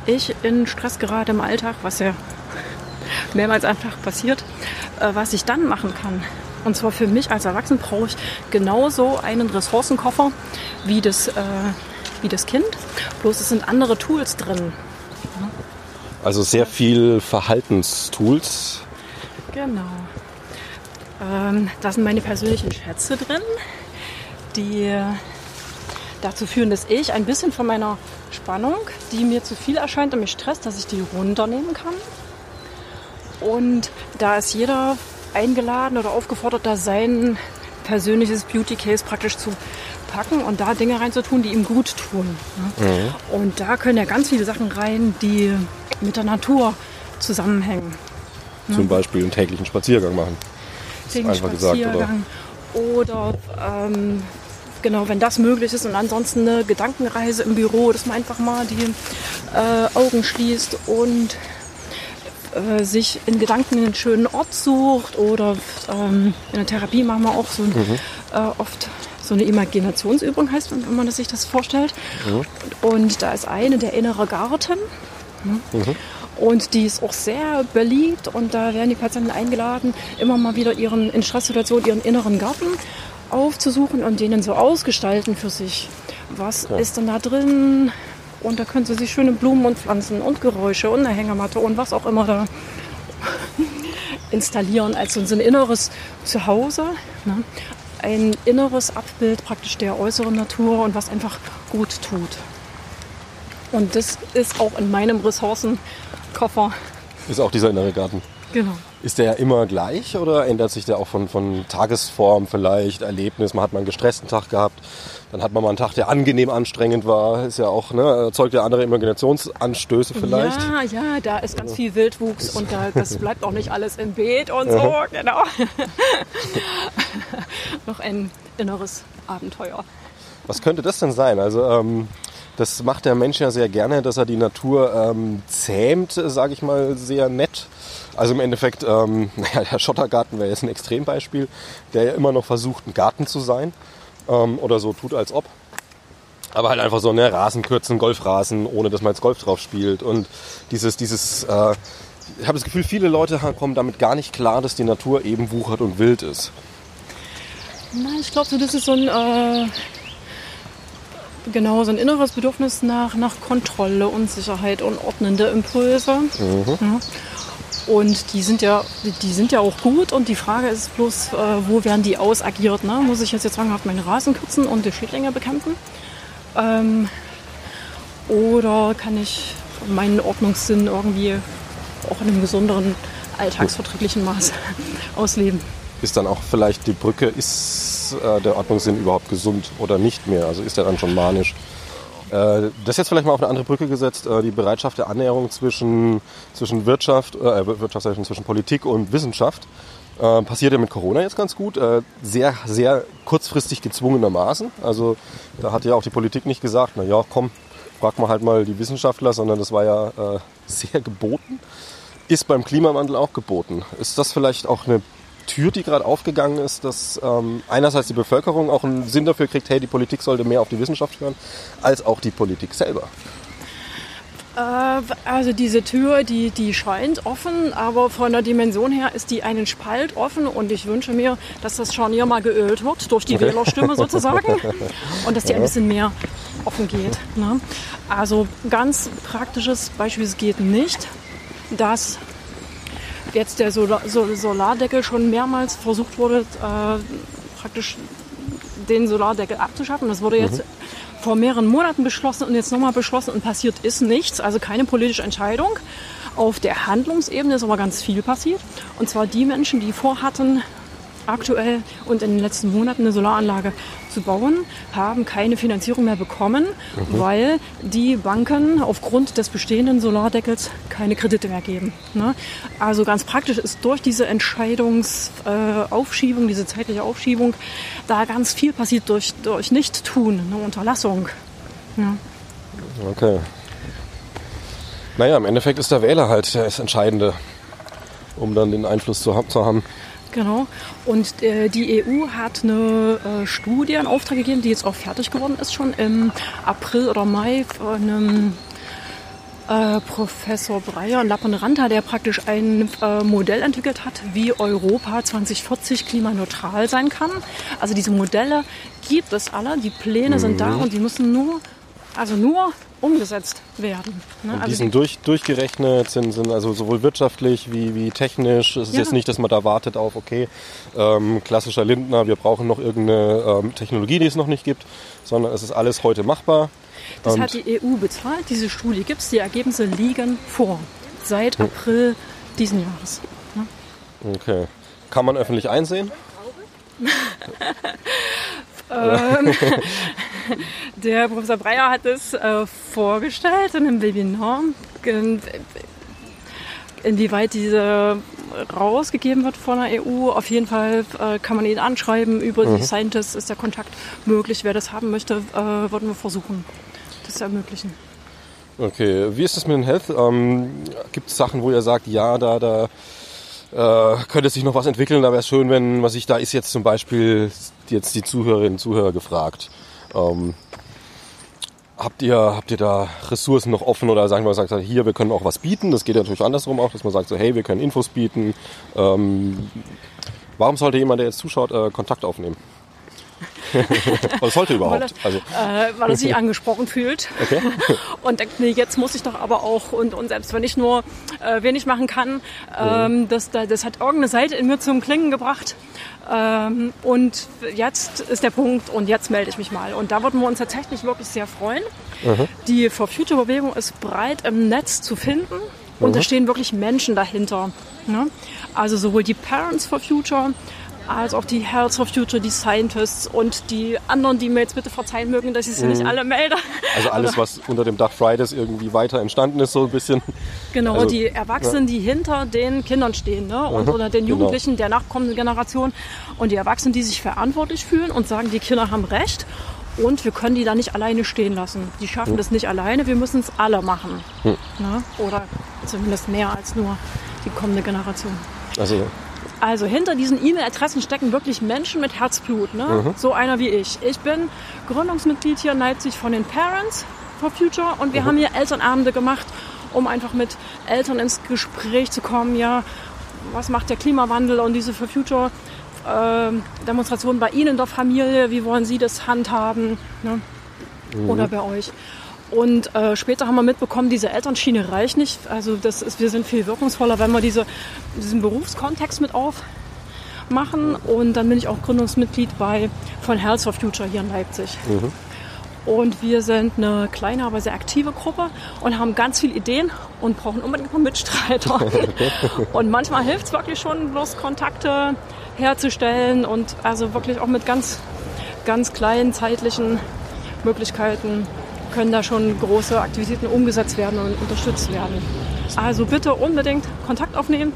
ich in Stress gerate im Alltag, was ja mehrmals einfach passiert, äh, was ich dann machen kann. Und zwar für mich als Erwachsenen brauche ich genauso einen Ressourcenkoffer wie das, äh, wie das Kind. Bloß es sind andere Tools drin. Also sehr viel Verhaltenstools. Genau. Ähm, da sind meine persönlichen Schätze drin, die dazu führen, dass ich ein bisschen von meiner Spannung, die mir zu viel erscheint und mich stresst, dass ich die runternehmen kann. Und da ist jeder eingeladen oder aufgefordert, da sein persönliches Beauty Case praktisch zu packen und da Dinge reinzutun, die ihm gut tun. Ne? Und da können ja ganz viele Sachen rein, die mit der Natur zusammenhängen. Zum Beispiel einen täglichen Spaziergang machen. Wegen einfach gesagt, oder? Spaziergang oder, ähm, genau, wenn das möglich ist und ansonsten eine Gedankenreise im Büro, dass man einfach mal die äh, Augen schließt und äh, sich in Gedanken einen schönen Ort sucht oder ähm, in der Therapie machen wir auch so ein, Mhm. äh, oft so eine Imaginationsübung heißt, wenn man sich das vorstellt. Mhm. Und da ist eine der innere Garten. Mhm. Und die ist auch sehr beliebt und da werden die Patienten eingeladen, immer mal wieder ihren, in Stresssituationen ihren inneren Garten aufzusuchen und den so ausgestalten für sich. Was ist denn da drin? Und da können sie sich schöne Blumen und Pflanzen und Geräusche und eine Hängematte und was auch immer da installieren als so ein inneres Zuhause. Ne? Ein inneres Abbild praktisch der äußeren Natur und was einfach gut tut. Und das ist auch in meinem Ressourcenkoffer. Ist auch dieser innere Garten. Genau. Ist der immer gleich oder ändert sich der auch von, von Tagesform vielleicht, Erlebnis? Man hat mal einen gestressten Tag gehabt, dann hat man mal einen Tag, der angenehm anstrengend war. Ist ja auch, ne, erzeugt ja andere Imaginationsanstöße vielleicht. Ja, ja, da ist ganz viel Wildwuchs und da, das bleibt auch nicht alles im Beet und so, genau. Noch ein inneres Abenteuer. Was könnte das denn sein? Also ähm, das macht der Mensch ja sehr gerne, dass er die Natur ähm, zähmt, sage ich mal, sehr nett. Also im Endeffekt, ähm, naja, der Schottergarten wäre jetzt ein Extrembeispiel, der ja immer noch versucht, ein Garten zu sein ähm, oder so tut, als ob. Aber halt einfach so, ne, Rasen kürzen, Golfrasen, ohne dass man jetzt Golf drauf spielt. Und dieses, dieses, äh, ich habe das Gefühl, viele Leute kommen damit gar nicht klar, dass die Natur eben wuchert und wild ist. Nein, ich glaube, so, das ist so ein, äh, genau, so ein inneres Bedürfnis nach, nach Kontrolle und Sicherheit und ordnende Impulse. Ja. Und die sind ja, die sind ja auch gut und die Frage ist bloß, äh, wo werden die ausagiert? Ne? Muss ich jetzt jetzt zwanghaft meinen Rasen kürzen und die Schädlinge bekämpfen? Ähm, oder kann ich meinen Ordnungssinn irgendwie auch in einem gesonderen, alltagsverträglichen Maß ausleben? ist dann auch vielleicht die Brücke, ist äh, der Ordnungssinn überhaupt gesund oder nicht mehr? Also ist er dann schon manisch? Äh, das jetzt vielleicht mal auf eine andere Brücke gesetzt, äh, die Bereitschaft der Annäherung zwischen, zwischen Wirtschaft, äh, Wirtschaft zwischen Politik und Wissenschaft. Äh, passiert ja mit Corona jetzt ganz gut, äh, sehr, sehr kurzfristig gezwungenermaßen. Also da hat ja auch die Politik nicht gesagt, na ja, komm, frag mal halt mal die Wissenschaftler, sondern das war ja äh, sehr geboten. Ist beim Klimawandel auch geboten. Ist das vielleicht auch eine Tür, die gerade aufgegangen ist, dass ähm, einerseits die Bevölkerung auch einen Sinn dafür kriegt, hey, die Politik sollte mehr auf die Wissenschaft hören, als auch die Politik selber. Äh, also diese Tür, die, die scheint offen, aber von der Dimension her ist die einen Spalt offen und ich wünsche mir, dass das Scharnier mal geölt wird durch die okay. Wählerstimme sozusagen und dass die ein bisschen mehr offen geht. Ne? Also ganz praktisches Beispiel, es geht nicht, dass jetzt der Solar Solardeckel schon mehrmals versucht wurde, äh, praktisch den Solardeckel abzuschaffen. Das wurde jetzt mhm. vor mehreren Monaten beschlossen und jetzt nochmal beschlossen und passiert ist nichts, also keine politische Entscheidung. Auf der Handlungsebene ist aber ganz viel passiert. Und zwar die Menschen, die vorhatten, aktuell und in den letzten Monaten eine Solaranlage zu bauen, haben keine Finanzierung mehr bekommen, mhm. weil die Banken aufgrund des bestehenden Solardeckels keine Kredite mehr geben. Ne? Also ganz praktisch ist durch diese Entscheidungsaufschiebung, äh, diese zeitliche Aufschiebung, da ganz viel passiert durch, durch Nicht-Tun, eine Unterlassung. Ja. Okay. Naja, im Endeffekt ist der Wähler halt das Entscheidende, um dann den Einfluss zu, zu haben. Genau. Und äh, die EU hat eine äh, Studie in Auftrag gegeben, die jetzt auch fertig geworden ist, schon im April oder Mai von einem äh, Professor Breyer und Lappenranta, der praktisch ein äh, Modell entwickelt hat, wie Europa 2040 klimaneutral sein kann. Also diese Modelle gibt es alle, die Pläne mhm. sind da mhm. und die müssen nur, also nur umgesetzt werden. Ne? Und die also sind durch, durchgerechnet, sind, sind also sowohl wirtschaftlich wie, wie technisch. Es ist ja. jetzt nicht, dass man da wartet auf, okay, ähm, klassischer Lindner, wir brauchen noch irgendeine ähm, Technologie, die es noch nicht gibt, sondern es ist alles heute machbar. Das Und hat die EU bezahlt, diese Studie gibt es, die Ergebnisse liegen vor, seit hm. April diesen Jahres. Ne? Okay. Kann man öffentlich einsehen? ähm, der Professor Breyer hat es äh, vorgestellt in einem Webinar, inwieweit diese rausgegeben wird von der EU. Auf jeden Fall äh, kann man ihn anschreiben. Über mhm. die Scientists ist der Kontakt möglich. Wer das haben möchte, äh, würden wir versuchen, das zu ermöglichen. Okay, wie ist es mit den Health? Ähm, Gibt es Sachen, wo ihr sagt, ja, da, da äh, könnte sich noch was entwickeln, da wäre es schön, wenn, was ich da ist jetzt zum Beispiel jetzt die Zuhörerinnen und Zuhörer gefragt. Ähm, habt ihr, habt ihr da Ressourcen noch offen oder sagen wir, sagt hier, wir können auch was bieten? Das geht natürlich andersrum auch, dass man sagt so, hey, wir können Infos bieten. Ähm, warum sollte jemand, der jetzt zuschaut, äh, Kontakt aufnehmen? Was sollte überhaupt? Weil er, also. äh, weil er sich angesprochen fühlt. Okay. und denkt, nee, jetzt muss ich doch aber auch, und, und selbst wenn ich nur äh, wenig machen kann, ähm, mhm. das, das hat irgendeine Seite in mir zum Klingen gebracht. Ähm, und jetzt ist der Punkt und jetzt melde ich mich mal. Und da würden wir uns tatsächlich wirklich sehr freuen. Mhm. Die For Future Bewegung ist breit im Netz zu finden. Und mhm. da stehen wirklich Menschen dahinter. Ne? Also sowohl die Parents for Future als auch die Health for Future, die Scientists und die anderen, die mir jetzt bitte verzeihen mögen, dass ich sie mhm. nicht alle melde. Also alles, was unter dem Dach Fridays irgendwie weiter entstanden ist, so ein bisschen. Genau, also, die Erwachsenen, ja. die hinter den Kindern stehen ne? und, mhm. oder den genau. Jugendlichen genau. der nachkommenden Generation und die Erwachsenen, die sich verantwortlich fühlen und sagen, die Kinder haben Recht und wir können die da nicht alleine stehen lassen. Die schaffen mhm. das nicht alleine, wir müssen es alle machen. Mhm. Ne? Oder zumindest mehr als nur die kommende Generation. Also also hinter diesen E-Mail-Adressen stecken wirklich Menschen mit Herzblut. Ne? Mhm. So einer wie ich. Ich bin Gründungsmitglied hier in Leipzig von den Parents for Future und wir mhm. haben hier Elternabende gemacht, um einfach mit Eltern ins Gespräch zu kommen. Ja, was macht der Klimawandel und diese for Future äh, Demonstrationen bei Ihnen in der Familie? Wie wollen Sie das handhaben? Ne? Mhm. Oder bei euch? Und äh, später haben wir mitbekommen, diese Elternschiene reicht nicht. Also das ist, wir sind viel wirkungsvoller, wenn wir diese, diesen Berufskontext mit aufmachen. Und dann bin ich auch Gründungsmitglied bei von Health for Future hier in Leipzig. Mhm. Und wir sind eine kleine, aber sehr aktive Gruppe und haben ganz viele Ideen und brauchen unbedingt noch Mitstreiter. und manchmal hilft es wirklich schon, bloß Kontakte herzustellen und also wirklich auch mit ganz, ganz kleinen zeitlichen Möglichkeiten können da schon große Aktivitäten umgesetzt werden und unterstützt werden. Also bitte unbedingt Kontakt aufnehmen.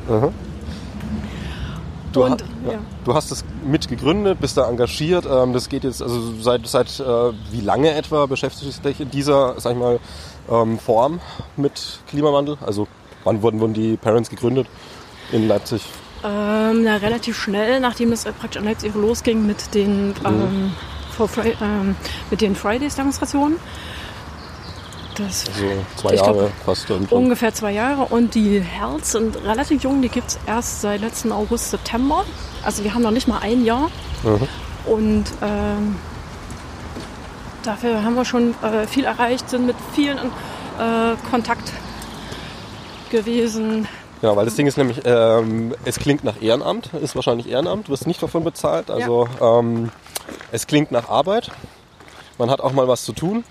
Du, Und, ha ja. du hast es mitgegründet, bist da engagiert. Ähm, das geht jetzt, also seit, seit äh, wie lange etwa beschäftigst du dich in dieser, sag ich mal, ähm, Form mit Klimawandel? Also wann wurden, wurden die Parents gegründet in Leipzig? Ähm, na, relativ schnell, nachdem das praktisch in Leipzig losging mit den, ähm, for Fri ähm, mit den Fridays-Demonstrationen. Das Also zwei Ich glaub, Jahre fast. Und, ungefähr zwei Jahre. Und die Herz sind relativ jung, die gibt es erst seit letzten August, September. Also wir haben noch nicht mal ein Jahr. Mhm. Und ähm, dafür haben wir schon äh, viel erreicht, sind mit vielen in äh, Kontakt gewesen. Genau, weil das Ding ist nämlich, ähm, es klingt nach Ehrenamt, ist wahrscheinlich Ehrenamt, wirst nicht davon bezahlt. Also ähm, es klingt nach Arbeit. Man hat auch mal was zu tun.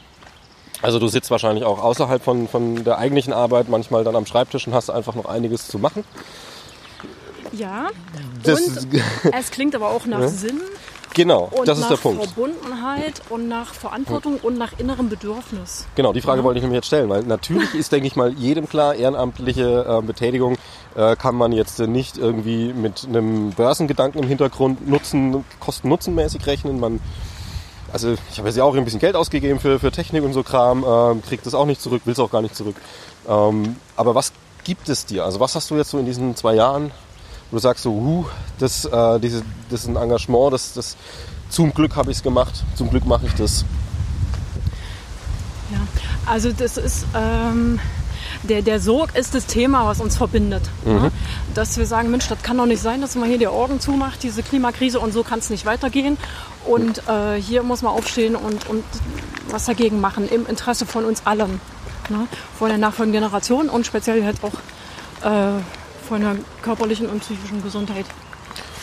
Also du sitzt wahrscheinlich auch außerhalb von, von der eigentlichen Arbeit, manchmal dann am Schreibtisch und hast einfach noch einiges zu machen. Ja. Das, und es klingt aber auch nach Sinn genau, und das nach ist der Punkt. Verbundenheit und nach Verantwortung und nach innerem Bedürfnis. Genau, die Frage wollte ich nämlich jetzt stellen, weil natürlich ist, denke ich mal, jedem klar, ehrenamtliche äh, Betätigung äh, kann man jetzt äh, nicht irgendwie mit einem Börsengedanken im Hintergrund nutzen, kosten-nutzenmäßig rechnen. Man, also ich habe jetzt ja auch ein bisschen Geld ausgegeben für, für Technik und so Kram, äh, kriegt das auch nicht zurück, will es auch gar nicht zurück. Ähm, aber was gibt es dir? Also was hast du jetzt so in diesen zwei Jahren, wo du sagst so, huh, das, äh, diese, das ist ein Engagement, das, das zum Glück habe ich es gemacht, zum Glück mache ich das. Ja, also das ist ähm, der, der Sog ist das Thema, was uns verbindet. Ja? Dass wir sagen, Mensch, das kann doch nicht sein, dass man hier die Augen zumacht, diese Klimakrise und so kann es nicht weitergehen. Und äh, hier muss man aufstehen und, und was dagegen machen, im Interesse von uns allen. Ne? Von der nachfolgenden Generation und speziell halt auch äh, von der körperlichen und psychischen Gesundheit.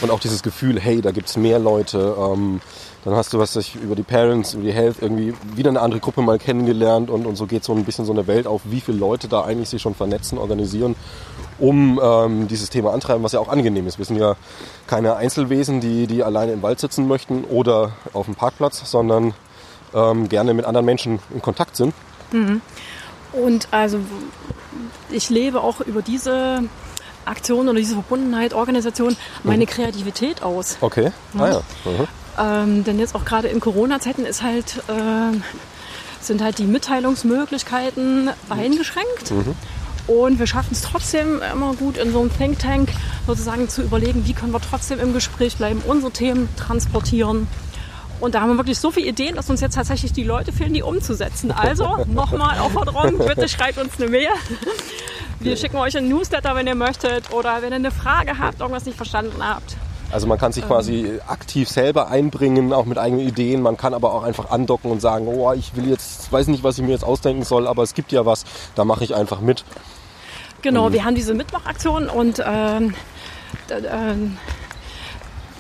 Und auch dieses Gefühl, hey, da gibt's mehr Leute. Ähm, dann hast du was ich, über die Parents, über die Health irgendwie wieder eine andere Gruppe mal kennengelernt und, und so geht so ein bisschen so eine Welt auf, wie viele Leute da eigentlich sich schon vernetzen, organisieren, um ähm, dieses Thema antreiben, was ja auch angenehm ist. Wir sind ja keine Einzelwesen, die, die alleine im Wald sitzen möchten oder auf dem Parkplatz, sondern ähm, gerne mit anderen Menschen in Kontakt sind. Und also ich lebe auch über diese Aktion oder diese Verbundenheit, Organisation meine Kreativität aus. Okay. Ah ja. Mhm. Ähm, denn jetzt auch gerade in Corona-Zeiten ist halt, ähm, sind halt die Mitteilungsmöglichkeiten eingeschränkt. Und wir schaffen es trotzdem immer gut in so einem Think Tank sozusagen zu überlegen, wie können wir trotzdem im Gespräch bleiben, unsere Themen transportieren. Und da haben wir wirklich so viele Ideen, dass uns jetzt tatsächlich die Leute fehlen, die umzusetzen. Also nochmal Aufforderung, bitte schreibt uns eine Mail. Wir schicken euch einen Newsletter, wenn ihr möchtet. Oder wenn ihr eine Frage habt, irgendwas nicht verstanden habt. Also man kann sich quasi aktiv selber einbringen, auch mit eigenen Ideen. Man kann aber auch einfach andocken und sagen, oh, ich will jetzt, weiß nicht, was ich mir jetzt ausdenken soll, aber es gibt ja was, da mache ich einfach mit. Genau, wir haben diese Mitmachaktion und ähm, ähm,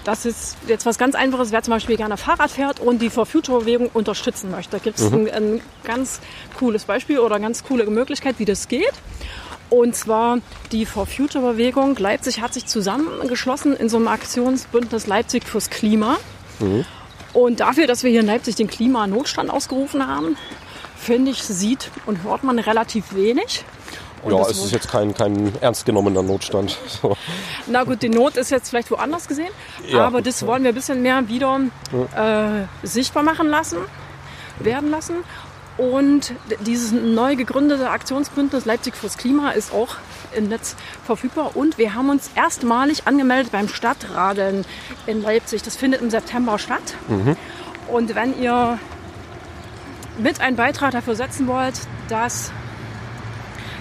das ist jetzt was ganz Einfaches. Wer zum Beispiel gerne Fahrrad fährt und die For Future Bewegung unterstützen möchte, da gibt es ein, ein ganz cooles Beispiel oder eine ganz coole Möglichkeit, wie das geht. Und zwar die For Future Bewegung Leipzig hat sich zusammengeschlossen in so einem Aktionsbündnis Leipzig fürs Klima. Und dafür, dass wir hier in Leipzig den Klimanotstand ausgerufen haben, finde ich, sieht und hört man relativ wenig. Und ja, es ist jetzt kein, kein ernst genommener Notstand. So. Na gut, die Not ist jetzt vielleicht woanders gesehen, Ja, aber das wollen wir ein bisschen mehr wieder äh, sichtbar machen lassen, werden lassen. Und dieses neu gegründete Aktionsbündnis Leipzig fürs Klima ist auch im Netz verfügbar. Und wir haben uns erstmalig angemeldet beim Stadtradeln in Leipzig. Das findet im September statt. Und wenn ihr mit einen Beitrag dafür setzen wollt, dass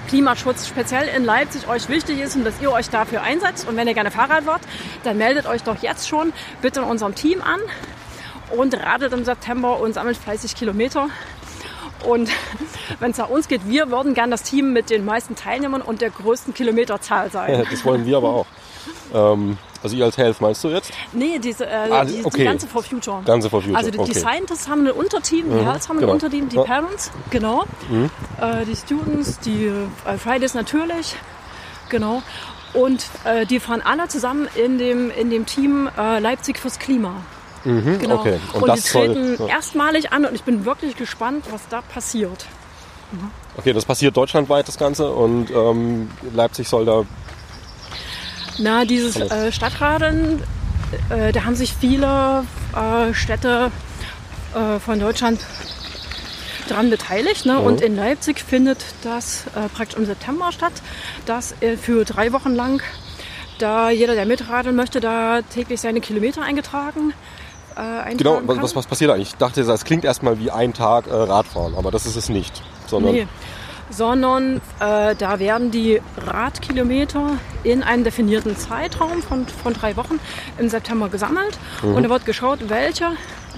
Klimaschutz speziell in Leipzig euch wichtig ist und dass ihr euch dafür einsetzt. Und wenn ihr gerne Fahrrad fahrt, dann meldet euch doch jetzt schon bitte in unserem Team an und radelt im September und sammelt fleißig Kilometer. Und wenn es nach uns geht, wir würden gern das Team mit den meisten Teilnehmern und der größten Kilometerzahl sein. Das wollen wir aber auch. Ähm, also ihr als Health meinst du jetzt? Nee, diese, äh, Ah, die, okay. die ganze For Future. Ganze For Future, Also die, die okay. Scientists haben ein Unterteam, die Health haben ein genau. Unterteam, die Ja. Parents, genau. Äh, die Students, die äh, Fridays natürlich, genau. Und äh, die fahren alle zusammen in dem, in dem Team äh, Leipzig fürs Klima. Mhm, Genau. Okay. Und, Und, die das soll. treten ja. erstmalig an und ich bin wirklich gespannt, was da passiert. Okay, das passiert deutschlandweit das Ganze und ähm, Leipzig soll da. Na, dieses äh, Stadtradeln, äh, da haben sich viele äh, Städte äh, von Deutschland dran beteiligt. Ne? Und in Leipzig findet das äh, praktisch im September statt, das äh, für drei Wochen lang, da jeder, der mitradeln möchte, da täglich seine Kilometer eingetragen. Äh, eintragen Genau, was, was, was passiert eigentlich? Ich dachte, das klingt erstmal wie ein Tag äh, Radfahren, aber das ist es nicht. Sondern Nee. Sondern äh, da werden die Radkilometer in einem definierten Zeitraum von, von drei Wochen im September gesammelt. Und da wird geschaut, welche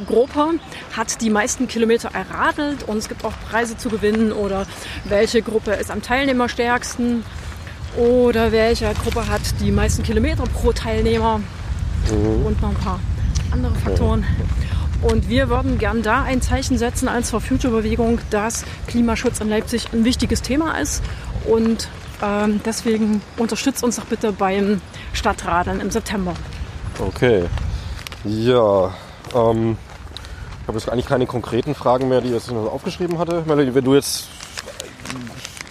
Gruppe hat die meisten Kilometer erradelt und es gibt auch Preise zu gewinnen oder welche Gruppe ist am Teilnehmerstärksten oder welche Gruppe hat die meisten Kilometer pro Teilnehmer und noch ein paar andere Faktoren. Und wir würden gern da ein Zeichen setzen als For Future Bewegung, dass Klimaschutz in Leipzig ein wichtiges Thema ist. Und ähm, deswegen unterstützt uns doch bitte beim Stadtradeln im September. Okay. Ja. Ähm, ich habe jetzt eigentlich keine konkreten Fragen mehr, die ich aufgeschrieben hatte. Melanie, wenn du jetzt,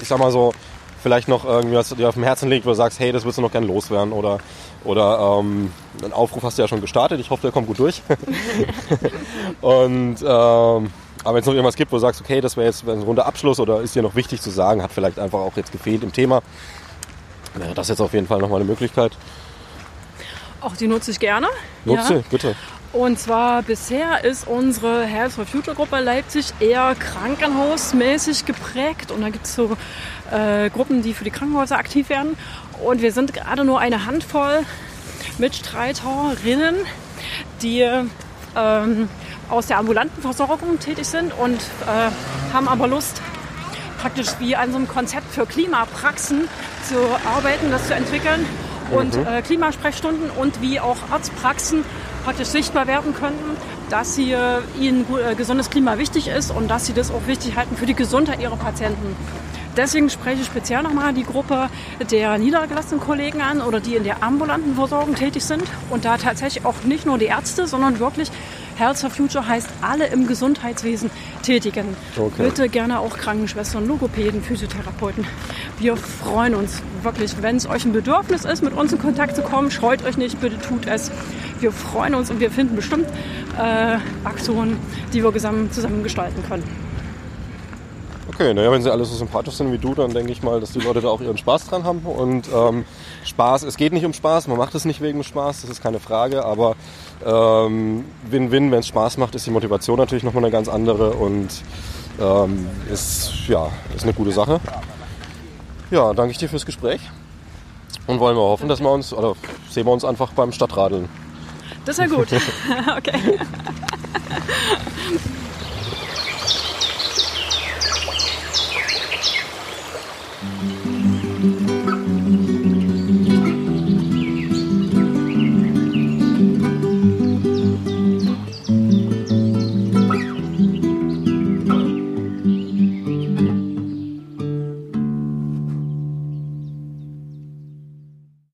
ich sag mal so, vielleicht noch irgendwie was dir auf dem Herzen liegt, wo du sagst, hey, das würdest du noch gern loswerden oder, oder ähm, einen Aufruf hast du ja schon gestartet. Ich hoffe, der kommt gut durch. Und ähm, aber wenn es noch irgendwas gibt, wo du sagst, okay, das wäre jetzt ein runder Abschluss oder ist dir noch wichtig zu sagen, hat vielleicht einfach auch jetzt gefehlt im Thema, wäre das jetzt auf jeden Fall nochmal eine Möglichkeit. Auch die nutze ich gerne. Nutze, Ja. bitte. Und zwar bisher ist unsere Health for Future Gruppe Leipzig eher krankenhausmäßig geprägt. Und da gibt es so äh, Gruppen, die für die Krankenhäuser aktiv werden. Und wir sind gerade nur eine Handvoll Mitstreiterinnen, die ähm, aus der ambulanten Versorgung tätig sind und äh, haben aber Lust, praktisch wie an so einem Konzept für Klimapraxen zu arbeiten, das zu entwickeln und äh, Klimasprechstunden und wie auch Arztpraxen praktisch sichtbar werden könnten, dass sie, äh, ihnen äh, gesundes Klima wichtig ist und dass sie das auch wichtig halten für die Gesundheit ihrer Patienten. Deswegen spreche ich speziell nochmal die Gruppe der niedergelassenen Kollegen an oder die in der ambulanten Versorgung tätig sind und da tatsächlich auch nicht nur die Ärzte, sondern wirklich Health for Future heißt alle im Gesundheitswesen Tätigen. Okay. Bitte gerne auch Krankenschwestern, Logopäden, Physiotherapeuten. Wir freuen uns wirklich, wenn es euch ein Bedürfnis ist, mit uns in Kontakt zu kommen, scheut euch nicht, bitte tut es. Wir freuen uns und wir finden bestimmt äh, Aktionen, die wir zusammen, zusammen gestalten können. Okay, naja, wenn sie alle so sympathisch sind wie du, dann denke ich mal, dass die Leute da auch ihren Spaß dran haben. Und ähm, Spaß, es geht nicht um Spaß, man macht es nicht wegen Spaß, das ist keine Frage, aber ähm, Win-Win, wenn es Spaß macht, ist die Motivation natürlich nochmal eine ganz andere und ähm, ist, ja, ist eine gute Sache. Ja, danke ich dir fürs Gespräch und wollen wir hoffen, dass wir uns, oder sehen wir uns einfach beim Stadtradeln. Das ja gut. okay.